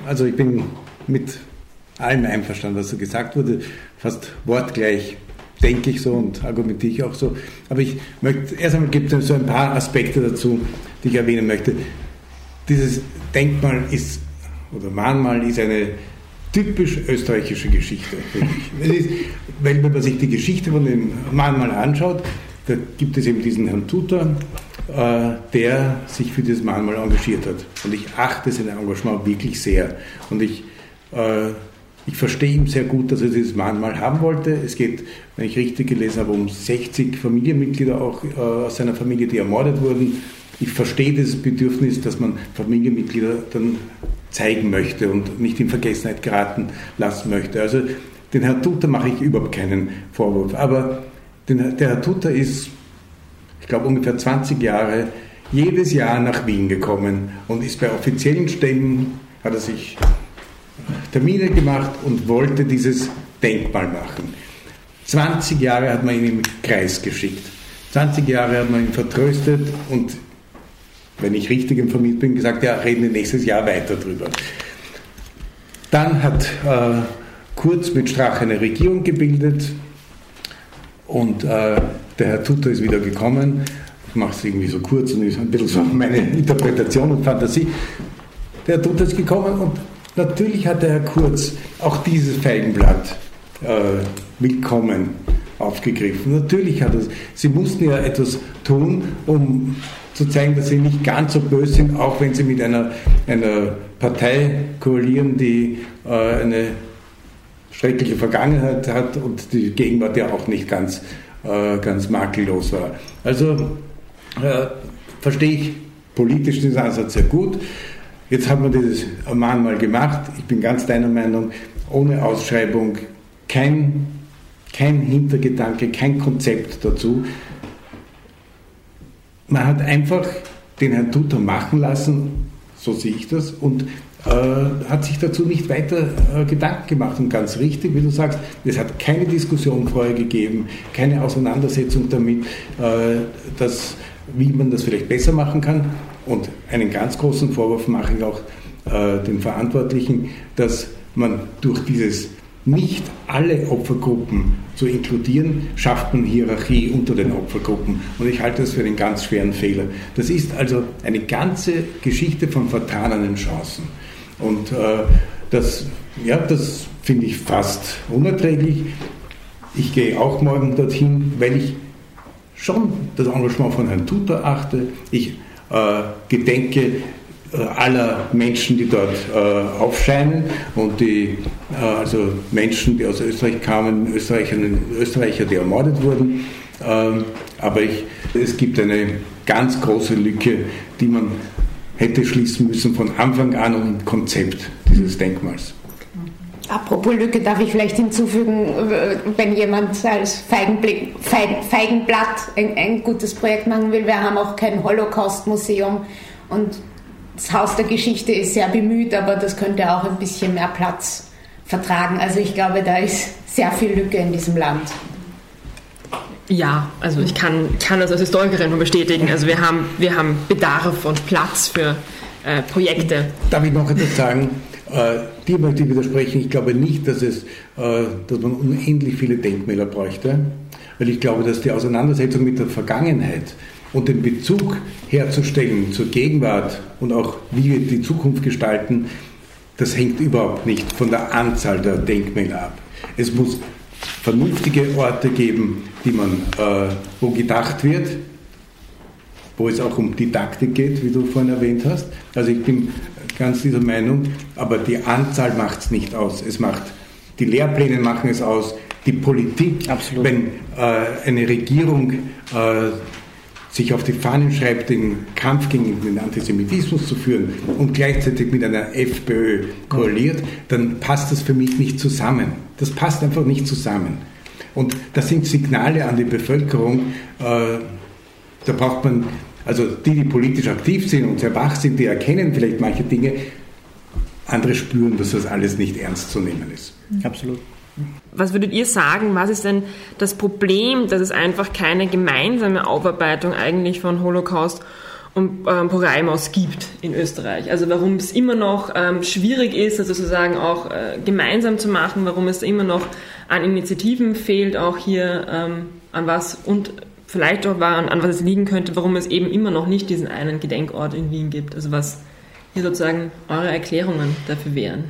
Also ich bin mit allem einverstanden, was so gesagt wurde, fast wortgleich denke ich so und argumentiere ich auch so. Aber ich möchte, erst einmal gibt es so ein paar Aspekte dazu, die ich erwähnen möchte. Dieses Denkmal ist, oder Mahnmal ist eine typisch österreichische Geschichte. ist, weil wenn man sich die Geschichte von dem Mahnmal anschaut, da gibt es eben diesen Herrn Tutor, äh, der sich für dieses Mahnmal engagiert hat. Und ich achte sein Engagement wirklich sehr. Und ich ich verstehe ihn sehr gut, dass er dieses Mahnmal haben wollte. Es geht, wenn ich richtig gelesen habe, um 60 Familienmitglieder auch äh, aus seiner Familie, die ermordet wurden. Ich verstehe dieses Bedürfnis, dass man Familienmitglieder dann zeigen möchte und nicht in Vergessenheit geraten lassen möchte. Also den Herrn Tutter mache ich überhaupt keinen Vorwurf. Aber den, der Herr Tutter ist, ich glaube, ungefähr 20 Jahre jedes Jahr nach Wien gekommen und ist bei offiziellen Stellen, hat er sich Termine gemacht und wollte dieses Denkmal machen. 20 Jahre hat man ihn im Kreis geschickt. 20 Jahre hat man ihn vertröstet und, wenn ich richtig informiert bin, gesagt, ja, reden wir nächstes Jahr weiter drüber. Dann hat äh, Kurz mit Strache eine Regierung gebildet und äh, der Herr Tutter ist wieder gekommen. Ich mache es irgendwie so kurz und ist ein bisschen so meine Interpretation und Fantasie. Der Herr Tutter ist gekommen und Natürlich hat der Herr Kurz auch dieses Feigenblatt äh, willkommen aufgegriffen. Natürlich hat es, sie mussten ja etwas tun, um zu zeigen, dass sie nicht ganz so böse sind, auch wenn sie mit einer, einer Partei koalieren, die äh, eine schreckliche Vergangenheit hat und die Gegenwart ja auch nicht ganz, äh, ganz makellos war. Also äh, verstehe ich politisch diesen Ansatz sehr gut. Jetzt haben wir dieses Mahnmal gemacht. Ich bin ganz deiner Meinung, ohne Ausschreibung, kein, kein Hintergedanke, kein Konzept dazu. Man hat einfach den Herrn Tutor machen lassen, so sehe ich das, und äh, hat sich dazu nicht weiter äh, Gedanken gemacht. Und ganz richtig, wie du sagst, es hat keine Diskussion vorher gegeben, keine Auseinandersetzung damit, äh, dass, wie man das vielleicht besser machen kann. Und einen ganz großen Vorwurf mache ich auch äh, den Verantwortlichen, dass man durch dieses nicht alle Opfergruppen zu inkludieren, schafft man Hierarchie unter den Opfergruppen. Und ich halte das für einen ganz schweren Fehler. Das ist also eine ganze Geschichte von vertanen Chancen. Und äh, das, ja, das finde ich fast unerträglich. Ich gehe auch morgen dorthin, weil ich schon das Engagement von Herrn Tutor achte. Ich gedenke äh, aller Menschen, die dort äh, aufscheinen und die, äh, also Menschen, die aus Österreich kamen, Österreicher, Österreicher die ermordet wurden. Ähm, aber ich, es gibt eine ganz große Lücke, die man hätte schließen müssen von Anfang an und im Konzept dieses Denkmals. Apropos Lücke darf ich vielleicht hinzufügen, wenn jemand als Feigenblick, Feigenblatt ein, ein, gutes Projekt machen will. Wir haben auch kein Holocaust-Museum und das Haus der Geschichte ist sehr bemüht, aber das könnte auch ein bisschen mehr Platz vertragen. Also ich glaube, da ist sehr viel Lücke in diesem Land. Ja, also ich kann, kann das als Historikerin nur bestätigen. Also wir haben, wir haben Bedarf und Platz für äh, Projekte. Darf ich noch etwas sagen? Äh, dir möchte ich widersprechen. Ich glaube nicht, dass, es, äh, dass man unendlich viele Denkmäler bräuchte, weil ich glaube, dass die Auseinandersetzung mit der Vergangenheit und den Bezug herzustellen zur Gegenwart und auch wie wir die Zukunft gestalten, das hängt überhaupt nicht von der Anzahl der Denkmäler ab. Es muss vernünftige Orte geben, die man, äh, wo gedacht wird, wo es auch um Didaktik geht, wie du vorhin erwähnt hast. Also ich bin ganz dieser Meinung, aber die Anzahl macht es nicht aus. Es macht, die Lehrpläne machen es aus, die Politik, Absolut. wenn äh, eine Regierung äh, sich auf die Fahnen schreibt, den Kampf gegen den Antisemitismus zu führen und gleichzeitig mit einer FPÖ koaliert, dann passt das für mich nicht zusammen. Das passt einfach nicht zusammen. Und das sind Signale an die Bevölkerung, äh, da braucht man, also die, die politisch aktiv sind und sehr wach sind, die erkennen vielleicht manche Dinge, andere spüren, dass das alles nicht ernst zu nehmen ist. Absolut. Was würdet ihr sagen, was ist denn das Problem, dass es einfach keine gemeinsame Aufarbeitung eigentlich von Holocaust und ähm, Poraimos gibt in Österreich? Also warum es immer noch ähm, schwierig ist, das sozusagen auch äh, gemeinsam zu machen, warum es immer noch an Initiativen fehlt, auch hier ähm, an was und vielleicht auch an, an was es liegen könnte, warum es eben immer noch nicht diesen einen Gedenkort in Wien gibt. Also was hier sozusagen eure Erklärungen dafür wären.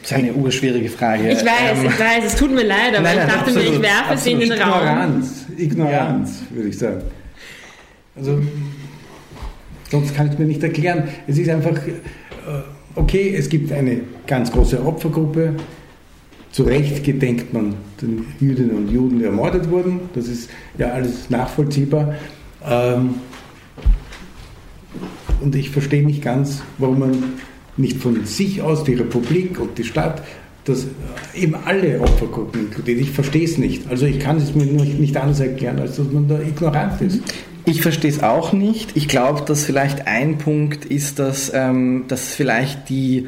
Das ist eine urschwierige Frage. Ich weiß, ähm, ich weiß, es tut mir leid, aber nein, nein, ich dachte absolut, mir, ich werfe es in den Ignoranz, Raum. Ignoranz, würde ich sagen. Also, sonst kann ich mir nicht erklären. Es ist einfach, äh, okay, es gibt eine ganz große Opfergruppe. Zu Recht gedenkt man den Jüdinnen und Juden, die ermordet wurden. Das ist ja alles nachvollziehbar. Ähm, und ich verstehe nicht ganz, warum man nicht von sich aus, die Republik und die Stadt, dass eben alle Opfergruppen inkludiert. Ich verstehe es nicht. Also ich kann es mir nicht anders erklären, als dass man da ignorant ist. Ich verstehe es auch nicht. Ich glaube, dass vielleicht ein Punkt ist, dass, ähm, dass vielleicht die,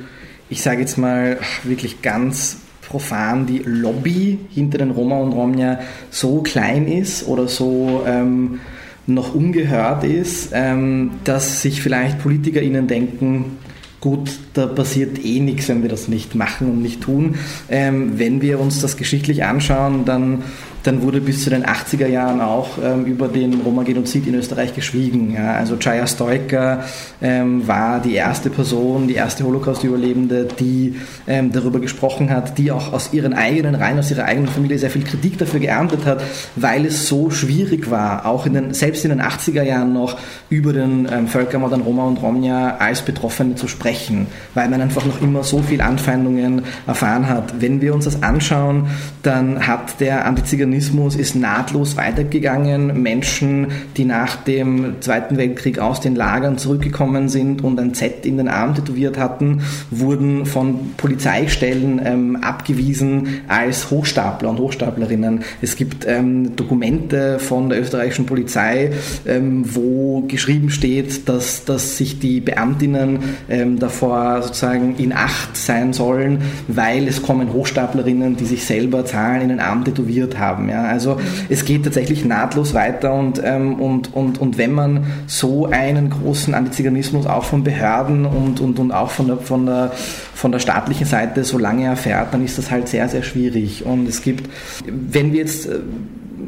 ich sage jetzt mal wirklich ganz profan, die Lobby hinter den Roma und Romja so klein ist oder so ähm, noch ungehört ist, ähm, dass sich vielleicht PolitikerInnen denken, gut, da passiert eh nichts, wenn wir das nicht machen und nicht tun. Ähm, wenn wir uns das geschichtlich anschauen, dann, dann wurde bis zu den 80er Jahren auch ähm, über den Roma-Genozid in Österreich geschwiegen. Ja. Also Chaya Stoiker ähm, war die erste Person, die erste Holocaust-Überlebende, die ähm, darüber gesprochen hat, die auch aus ihren eigenen Reihen, aus ihrer eigenen Familie sehr viel Kritik dafür geerntet hat, weil es so schwierig war, auch in den, selbst in den 80er Jahren noch über den ähm, Völkermord an Roma und Romja als Betroffene zu sprechen, weil man einfach noch immer so viel Anfeindungen erfahren hat. Wenn wir uns das anschauen, dann hat der Antiziganismus ist nahtlos weitergegangen. Menschen, die nach dem Zweiten Weltkrieg aus den Lagern zurückgekommen sind und ein Z in den Arm tätowiert hatten, wurden von Polizeistellen ähm, abgewiesen als Hochstapler und Hochstaplerinnen. Es gibt ähm, Dokumente von der österreichischen Polizei, ähm, wo geschrieben steht, dass, dass sich die Beamtinnen ähm, davor sozusagen in Acht sein sollen, weil es kommen Hochstaplerinnen, die sich selber Zahlen in den Arm tätowiert haben. Ja? Also es geht tatsächlich nahtlos weiter und, ähm, und, und, und wenn man so einen großen Antiziganismus auch von Behörden und, und, und auch von der, von, der, von der staatlichen Seite so lange erfährt, dann ist das halt sehr, sehr schwierig. Und es gibt, wenn wir jetzt äh,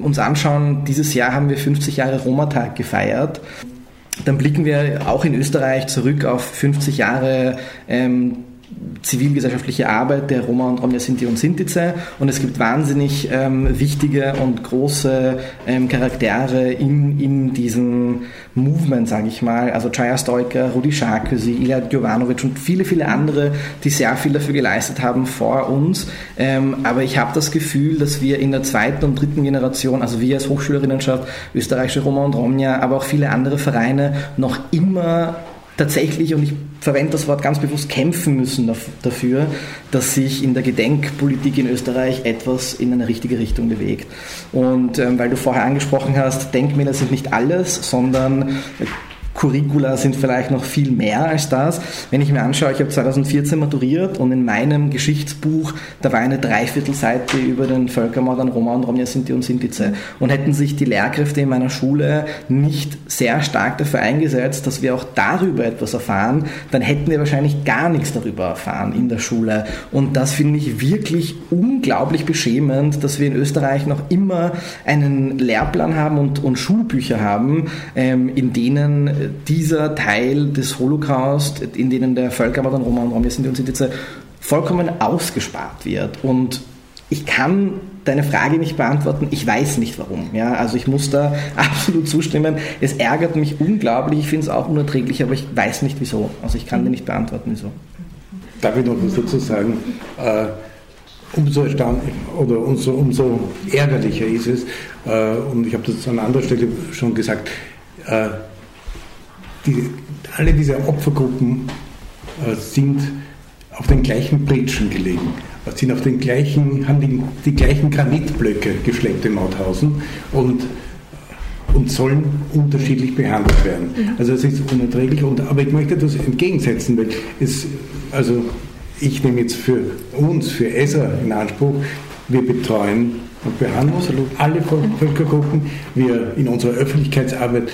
uns anschauen, dieses Jahr haben wir 50 Jahre Roma-Tag gefeiert dann blicken wir auch in Österreich zurück auf 50 Jahre ähm, zivilgesellschaftliche Arbeit der Roma und Romja Sinti und Sintize und es gibt wahnsinnig ähm, wichtige und große ähm, Charaktere in, in diesem Movement, sage ich mal, also Chaya Stoiker, Rudi Sarkozy, Ilya Jovanovic und viele, viele andere, die sehr viel dafür geleistet haben vor uns, ähm, aber ich habe das Gefühl, dass wir in der zweiten und dritten Generation, also wir als Hochschülerinnenschaft, österreichische Roma und Romja, aber auch viele andere Vereine noch immer tatsächlich, und ich verwende das Wort ganz bewusst, kämpfen müssen dafür, dass sich in der Gedenkpolitik in Österreich etwas in eine richtige Richtung bewegt. Und ähm, weil du vorher angesprochen hast, Denkmäler sind nicht alles, sondern Curricula sind vielleicht noch viel mehr als das. Wenn ich mir anschaue, ich habe 2014 maturiert und in meinem Geschichtsbuch, da war eine Dreiviertelseite über den Völkermord an Roma und Romja Sinti und Sintize. Und hätten sich die Lehrkräfte in meiner Schule nicht sehr stark dafür eingesetzt, dass wir auch darüber etwas erfahren, dann hätten wir wahrscheinlich gar nichts darüber erfahren in der Schule. Und das finde ich wirklich unglaublich beschämend, dass wir in Österreich noch immer einen Lehrplan haben und, und Schulbücher haben, ähm, in denen dieser Teil des Holocaust, in denen der Völkermord an Roma und Romja sind und sind jetzt vollkommen ausgespart wird. Und ich kann deine Frage nicht beantworten. Ich weiß nicht warum. Ja, also ich muss da [laughs] absolut zustimmen. Es ärgert mich unglaublich. Ich finde es auch unerträglich, aber ich weiß nicht wieso. Also ich kann dir nicht beantworten wieso. Darf ich noch was dazu sagen? Äh, umso oder umso, umso ärgerlicher ist es, äh, und ich habe das an anderer Stelle schon gesagt, äh, die, alle diese Opfergruppen äh, sind auf den gleichen Pritschen gelegen, äh, sind auf den gleichen, haben die, die gleichen Granitblöcke geschleppt in Mauthausen und, äh, und sollen unterschiedlich behandelt werden. Mhm. Also es ist unerträglich, und, aber ich möchte das entgegensetzen, weil es, also ich nehme jetzt für uns, für ESA in Anspruch, wir betreuen und behandeln alle Völkergruppen. Wir in unserer Öffentlichkeitsarbeit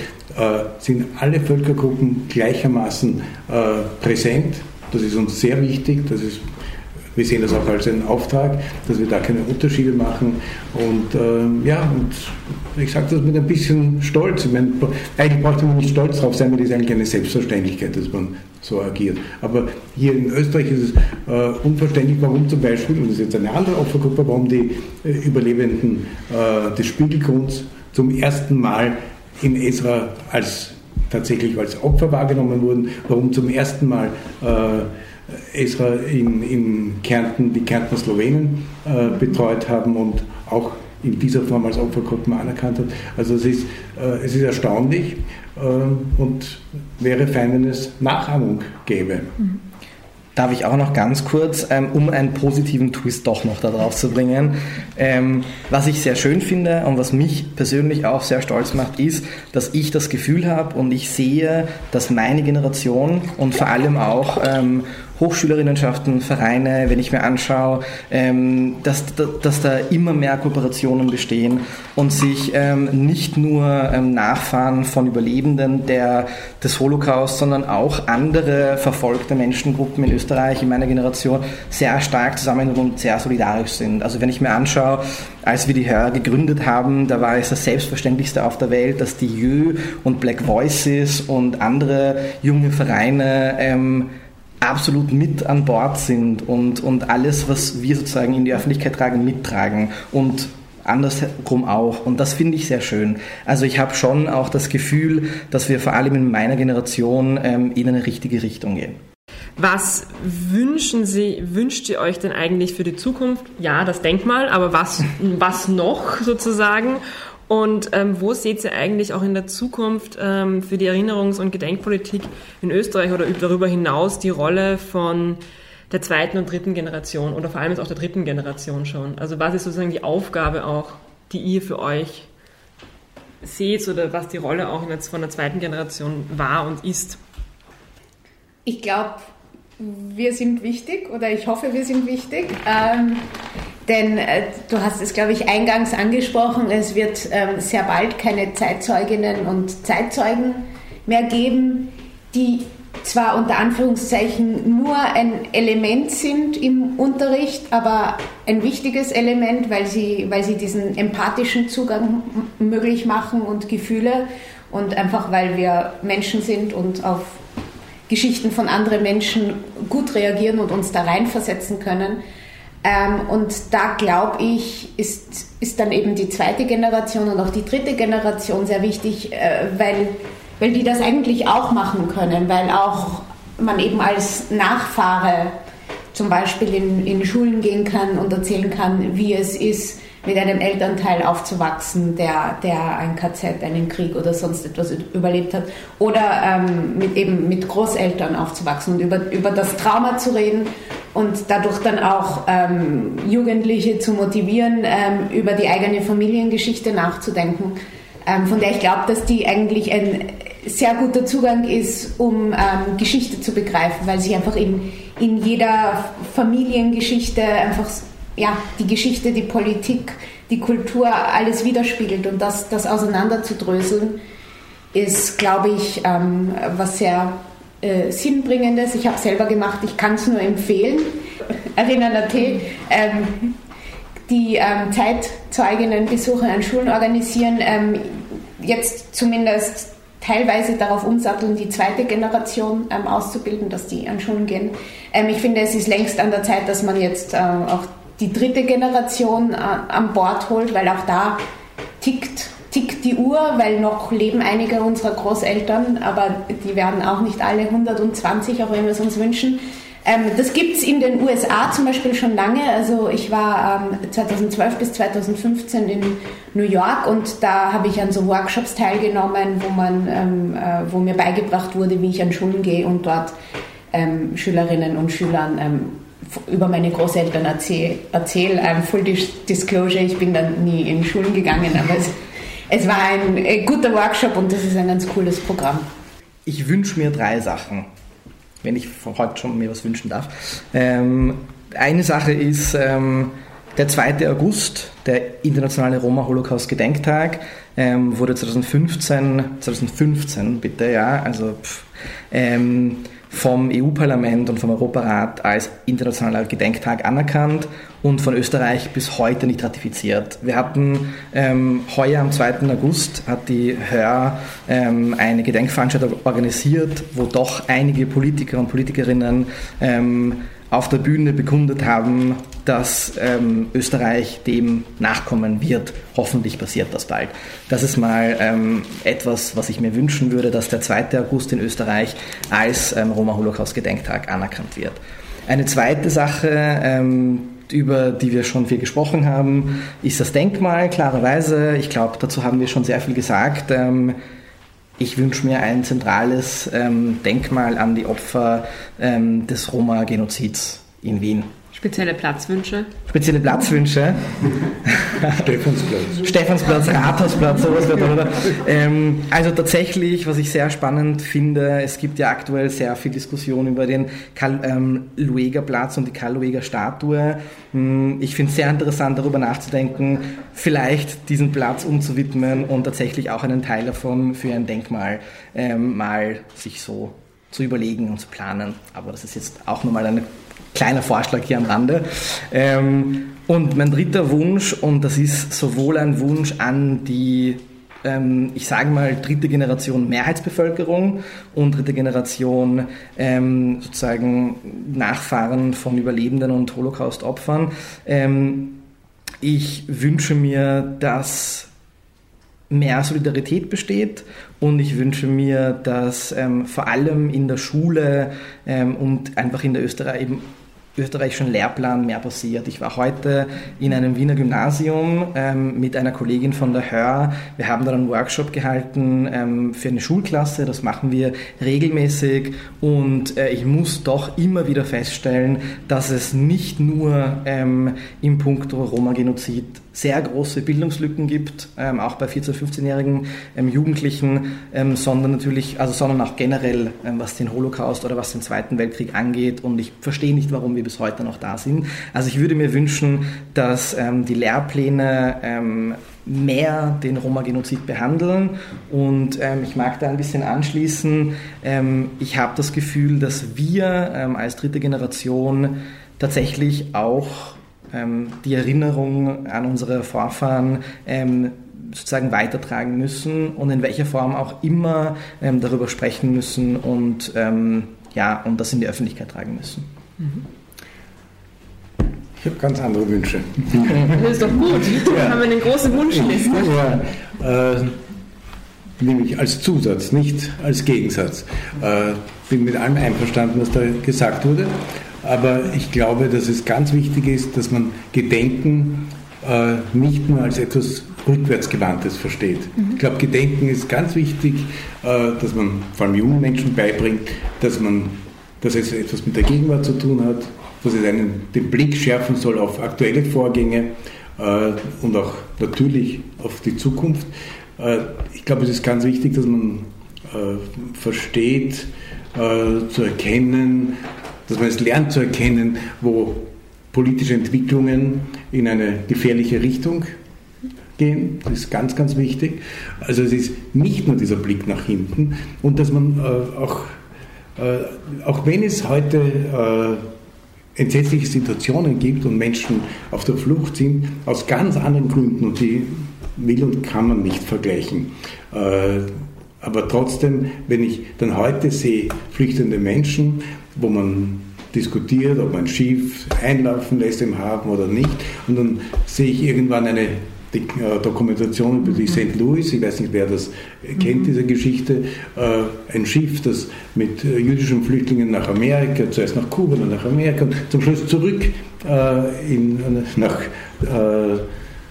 sind alle Völkergruppen gleichermaßen äh, präsent. Das ist uns sehr wichtig. Das ist, wir sehen das auch als einen Auftrag, dass wir da keine Unterschiede machen. Und äh, ja, und ich sage das mit ein bisschen Stolz. Ich meine, eigentlich braucht man nicht stolz drauf sein, weil das ist eigentlich eine Selbstverständlichkeit, dass man so agiert. Aber hier in Österreich ist es äh, unverständlich, warum zum Beispiel, und das ist jetzt eine andere Opfergruppe, warum die äh, Überlebenden äh, des Spiegelgrunds zum ersten Mal in Esra als tatsächlich als Opfer wahrgenommen wurden, warum zum ersten Mal äh, Esra in, in Kärnten die Kärntner Slowenen äh, betreut haben und auch in dieser Form als Opfergruppen anerkannt hat. Also es ist, äh, es ist erstaunlich äh, und wäre fein, wenn es Nachahmung gäbe. Mhm. Darf ich auch noch ganz kurz, ähm, um einen positiven Twist doch noch darauf zu bringen. Ähm, was ich sehr schön finde und was mich persönlich auch sehr stolz macht, ist, dass ich das Gefühl habe und ich sehe, dass meine Generation und vor allem auch ähm, Hochschülerinnenschaften, Vereine, wenn ich mir anschaue, ähm, dass, dass da immer mehr Kooperationen bestehen und sich ähm, nicht nur ähm, Nachfahren von Überlebenden der, des Holocaust, sondern auch andere verfolgte Menschengruppen in Österreich in meiner Generation sehr stark zusammen und sehr solidarisch sind. Also wenn ich mir anschaue, als wir die Hör gegründet haben, da war es das Selbstverständlichste auf der Welt, dass die Jö und Black Voices und andere junge Vereine ähm, absolut mit an Bord sind und, und alles, was wir sozusagen in die Öffentlichkeit tragen, mittragen und andersrum auch. Und das finde ich sehr schön. Also ich habe schon auch das Gefühl, dass wir vor allem in meiner Generation ähm, in eine richtige Richtung gehen. Was wünschen Sie, wünscht ihr euch denn eigentlich für die Zukunft? Ja, das Denkmal, aber was, was noch sozusagen? Und ähm, wo seht ihr eigentlich auch in der Zukunft ähm, für die Erinnerungs- und Gedenkpolitik in Österreich oder darüber hinaus die Rolle von der zweiten und dritten Generation oder vor allem jetzt auch der dritten Generation schon? Also was ist sozusagen die Aufgabe auch, die ihr für euch seht oder was die Rolle auch jetzt von der zweiten Generation war und ist? Ich glaube, wir sind wichtig oder ich hoffe, wir sind wichtig. Ähm, denn äh, du hast es, glaube ich, eingangs angesprochen, es wird ähm, sehr bald keine Zeitzeuginnen und Zeitzeugen mehr geben, die zwar unter Anführungszeichen nur ein Element sind im Unterricht, aber ein wichtiges Element, weil sie, weil sie diesen empathischen Zugang möglich machen und Gefühle und einfach weil wir Menschen sind und auf Geschichten von anderen Menschen gut reagieren und uns da reinversetzen können. Ähm, und da glaube ich, ist, ist dann eben die zweite Generation und auch die dritte Generation sehr wichtig, äh, weil, weil die das eigentlich auch machen können, weil auch man eben als Nachfahre zum Beispiel in, in Schulen gehen kann und erzählen kann, wie es ist, mit einem Elternteil aufzuwachsen, der, der ein KZ, einen Krieg oder sonst etwas überlebt hat. Oder ähm, mit, eben mit Großeltern aufzuwachsen und über, über das Trauma zu reden und dadurch dann auch ähm, Jugendliche zu motivieren, ähm, über die eigene Familiengeschichte nachzudenken, ähm, von der ich glaube, dass die eigentlich ein sehr guter Zugang ist, um ähm, Geschichte zu begreifen, weil sie einfach in, in jeder Familiengeschichte einfach ja, die Geschichte, die Politik, die Kultur alles widerspiegelt und das, das auseinanderzudröseln ist, glaube ich, ähm, was sehr äh, Sinnbringendes. Ich habe selber gemacht, ich kann es nur empfehlen. [laughs] Erinnern.at, ähm, die ähm, Zeitzeuginnen-Besuche an Schulen organisieren, ähm, jetzt zumindest teilweise darauf umsatteln, die zweite Generation ähm, auszubilden, dass die an Schulen gehen. Ähm, ich finde, es ist längst an der Zeit, dass man jetzt äh, auch die dritte Generation äh, an Bord holt, weil auch da tickt, tickt die Uhr, weil noch leben einige unserer Großeltern, aber die werden auch nicht alle 120, auch wenn wir es uns wünschen. Ähm, das gibt es in den USA zum Beispiel schon lange. Also ich war ähm, 2012 bis 2015 in New York und da habe ich an so Workshops teilgenommen, wo, man, ähm, äh, wo mir beigebracht wurde, wie ich an Schulen gehe und dort ähm, Schülerinnen und Schülern ähm, über meine Großeltern erzähle. Erzähl, um, Full Disclosure, ich bin dann nie in Schulen gegangen, aber es, es war ein, ein guter Workshop und das ist ein ganz cooles Programm. Ich wünsche mir drei Sachen, wenn ich von heute schon mir was wünschen darf. Ähm, eine Sache ist ähm, der 2. August, der internationale Roma-Holocaust-Gedenktag, ähm, wurde 2015, 2015 bitte, ja, also pff, ähm, vom EU-Parlament und vom Europarat als internationaler Gedenktag anerkannt und von Österreich bis heute nicht ratifiziert. Wir hatten ähm, heuer am 2. August hat die Hör ähm, eine Gedenkveranstaltung organisiert, wo doch einige Politiker und Politikerinnen ähm, auf der Bühne bekundet haben, dass ähm, Österreich dem nachkommen wird. Hoffentlich passiert das bald. Das ist mal ähm, etwas, was ich mir wünschen würde, dass der 2. August in Österreich als ähm, Roma-Holocaust-Gedenktag anerkannt wird. Eine zweite Sache, ähm, über die wir schon viel gesprochen haben, ist das Denkmal, klarerweise. Ich glaube, dazu haben wir schon sehr viel gesagt. Ich wünsche mir ein zentrales ähm, Denkmal an die Opfer ähm, des Roma-Genozids in Wien. Spezielle Platzwünsche? Spezielle Platzwünsche? Stephansplatz. Stephansplatz, Rathausplatz, sowas wird oder? Ähm, also tatsächlich, was ich sehr spannend finde, es gibt ja aktuell sehr viel Diskussion über den Karl ähm, Lueger Platz und die Karl Lueger Statue. Hm, ich finde es sehr interessant, darüber nachzudenken, vielleicht diesen Platz umzuwidmen und tatsächlich auch einen Teil davon für ein Denkmal ähm, mal sich so zu überlegen und zu planen. Aber das ist jetzt auch nochmal eine kleiner Vorschlag hier am Rande. Ähm, und mein dritter Wunsch, und das ist sowohl ein Wunsch an die ähm, ich sage mal, dritte Generation Mehrheitsbevölkerung und dritte Generation ähm, sozusagen Nachfahren von Überlebenden und Holocaust-Opfern. Ähm, ich wünsche mir, dass mehr Solidarität besteht und ich wünsche mir, dass ähm, vor allem in der Schule ähm, und einfach in der Österreich eben österreichischen Lehrplan mehr passiert. Ich war heute in einem Wiener Gymnasium ähm, mit einer Kollegin von der Hör. Wir haben da einen Workshop gehalten ähm, für eine Schulklasse. Das machen wir regelmäßig und äh, ich muss doch immer wieder feststellen, dass es nicht nur ähm, im Punkto Roma-Genozid sehr große Bildungslücken gibt, ähm, auch bei 14-, 15-jährigen ähm, Jugendlichen, ähm, sondern natürlich, also sondern auch generell, ähm, was den Holocaust oder was den Zweiten Weltkrieg angeht. Und ich verstehe nicht, warum wir bis heute noch da sind. Also ich würde mir wünschen, dass ähm, die Lehrpläne ähm, mehr den Roma-Genozid behandeln. Und ähm, ich mag da ein bisschen anschließen. Ähm, ich habe das Gefühl, dass wir ähm, als dritte Generation tatsächlich auch ähm, die Erinnerung an unsere Vorfahren ähm, sozusagen weitertragen müssen und in welcher Form auch immer ähm, darüber sprechen müssen und ja, und das in die Öffentlichkeit tragen müssen. Ich habe ganz andere Wünsche. [laughs] Das ist doch gut. Ja. Haben wir eine große Wunschliste. Ja, äh, nämlich als Zusatz, nicht als Gegensatz. Äh, bin mit allem einverstanden, was da gesagt wurde. Aber ich glaube, dass es ganz wichtig ist, dass man Gedenken äh, nicht nur als etwas Rückwärtsgewandtes versteht. Mhm. Ich glaube, Gedenken ist ganz wichtig, äh, dass man vor allem jungen Menschen beibringt, dass, man, dass es etwas mit der Gegenwart zu tun hat, dass es einen den Blick schärfen soll auf aktuelle Vorgänge äh, und auch natürlich auf die Zukunft. Äh, ich glaube, es ist ganz wichtig, dass man äh, versteht, äh, zu erkennen, dass man es lernt zu erkennen, wo politische Entwicklungen in eine gefährliche Richtung gehen. Das ist ganz, ganz wichtig. Also es ist nicht nur dieser Blick nach hinten und dass man äh, auch, äh, auch wenn es heute äh, entsetzliche Situationen gibt und Menschen auf der Flucht sind, aus ganz anderen Gründen und die will und kann man nicht vergleichen. Aber trotzdem, wenn ich dann heute sehe, flüchtende Menschen, wo man diskutiert, ob man Schiff einlaufen lässt im Hafen oder nicht. Und dann sehe ich irgendwann eine äh, Dokumentation über die St. Louis, ich weiß nicht, wer das kennt, mhm. diese Geschichte, äh, ein Schiff, das mit äh, jüdischen Flüchtlingen nach Amerika, zuerst nach Kuba, dann nach Amerika und zum Schluss zurück in, nach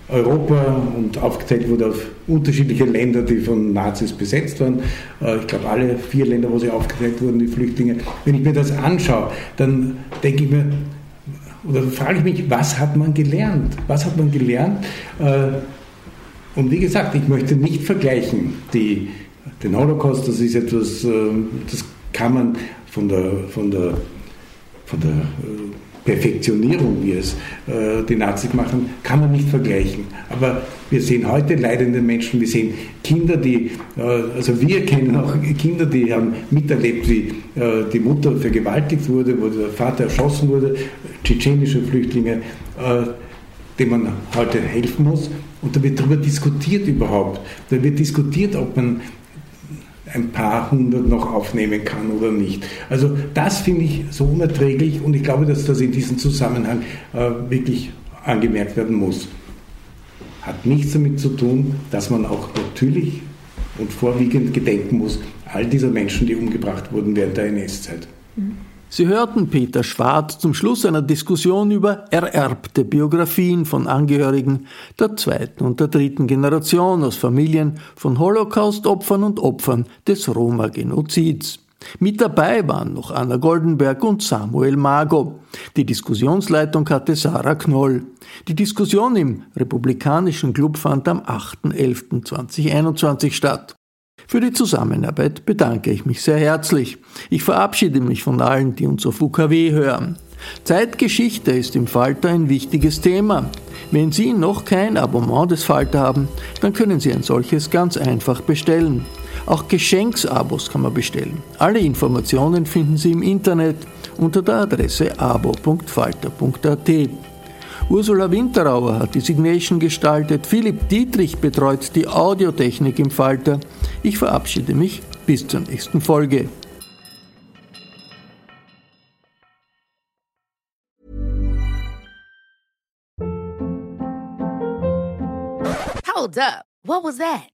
Europa und aufgezählt wurde auf unterschiedliche Länder, die von Nazis besetzt waren. Äh, ich glaube, alle vier Länder, wo sie aufgezählt wurden, die Flüchtlinge. Wenn ich mir das anschaue, dann denke ich mir, oder frage ich mich, was hat man gelernt? Was hat man gelernt? Äh, und wie gesagt, ich möchte nicht vergleichen. Die, den Holocaust, das ist etwas, äh, das kann man von der, von der, von der Perfektionierung, wie es äh, die Nazis machen, kann man nicht vergleichen. Aber wir sehen heute leidende Menschen, wir sehen Kinder, die, äh, also wir kennen auch Kinder, die haben miterlebt, wie äh, die Mutter vergewaltigt wurde, wo der Vater erschossen wurde, tschetschenische Flüchtlinge, äh, denen man heute helfen muss. Und da wird darüber diskutiert überhaupt. Da wird diskutiert, ob man ein paar hundert noch aufnehmen kann oder nicht. Also das finde ich so unerträglich und ich glaube, dass das in diesem Zusammenhang äh, wirklich angemerkt werden muss. Hat nichts damit zu tun, dass man auch natürlich und vorwiegend gedenken muss all dieser Menschen, die umgebracht wurden während der NS-Zeit. Mhm. Sie hörten Peter Schwarz zum Schluss einer Diskussion über ererbte Biografien von Angehörigen der zweiten und der dritten Generation aus Familien von Holocaust-Opfern und Opfern des Roma-Genozids. Mit dabei waren noch Anna Goldenberg und Samuel Mago. Die Diskussionsleitung hatte Sarah Knoll. Die Diskussion im Republikanischen Club fand am 8.11.2021 statt. Für die Zusammenarbeit bedanke ich mich sehr herzlich. Ich verabschiede mich von allen, die uns auf UKW hören. Zeitgeschichte ist im Falter ein wichtiges Thema. Wenn Sie noch kein Abonnement des Falter haben, dann können Sie ein solches ganz einfach bestellen. Auch Geschenksabos kann man bestellen. Alle Informationen finden Sie im Internet unter der Adresse abo.falter.at. Ursula Winterauer hat die Signation gestaltet, Philipp Dietrich betreut die Audiotechnik im Falter. Ich verabschiede mich bis zur nächsten Folge. Hold up. What was that?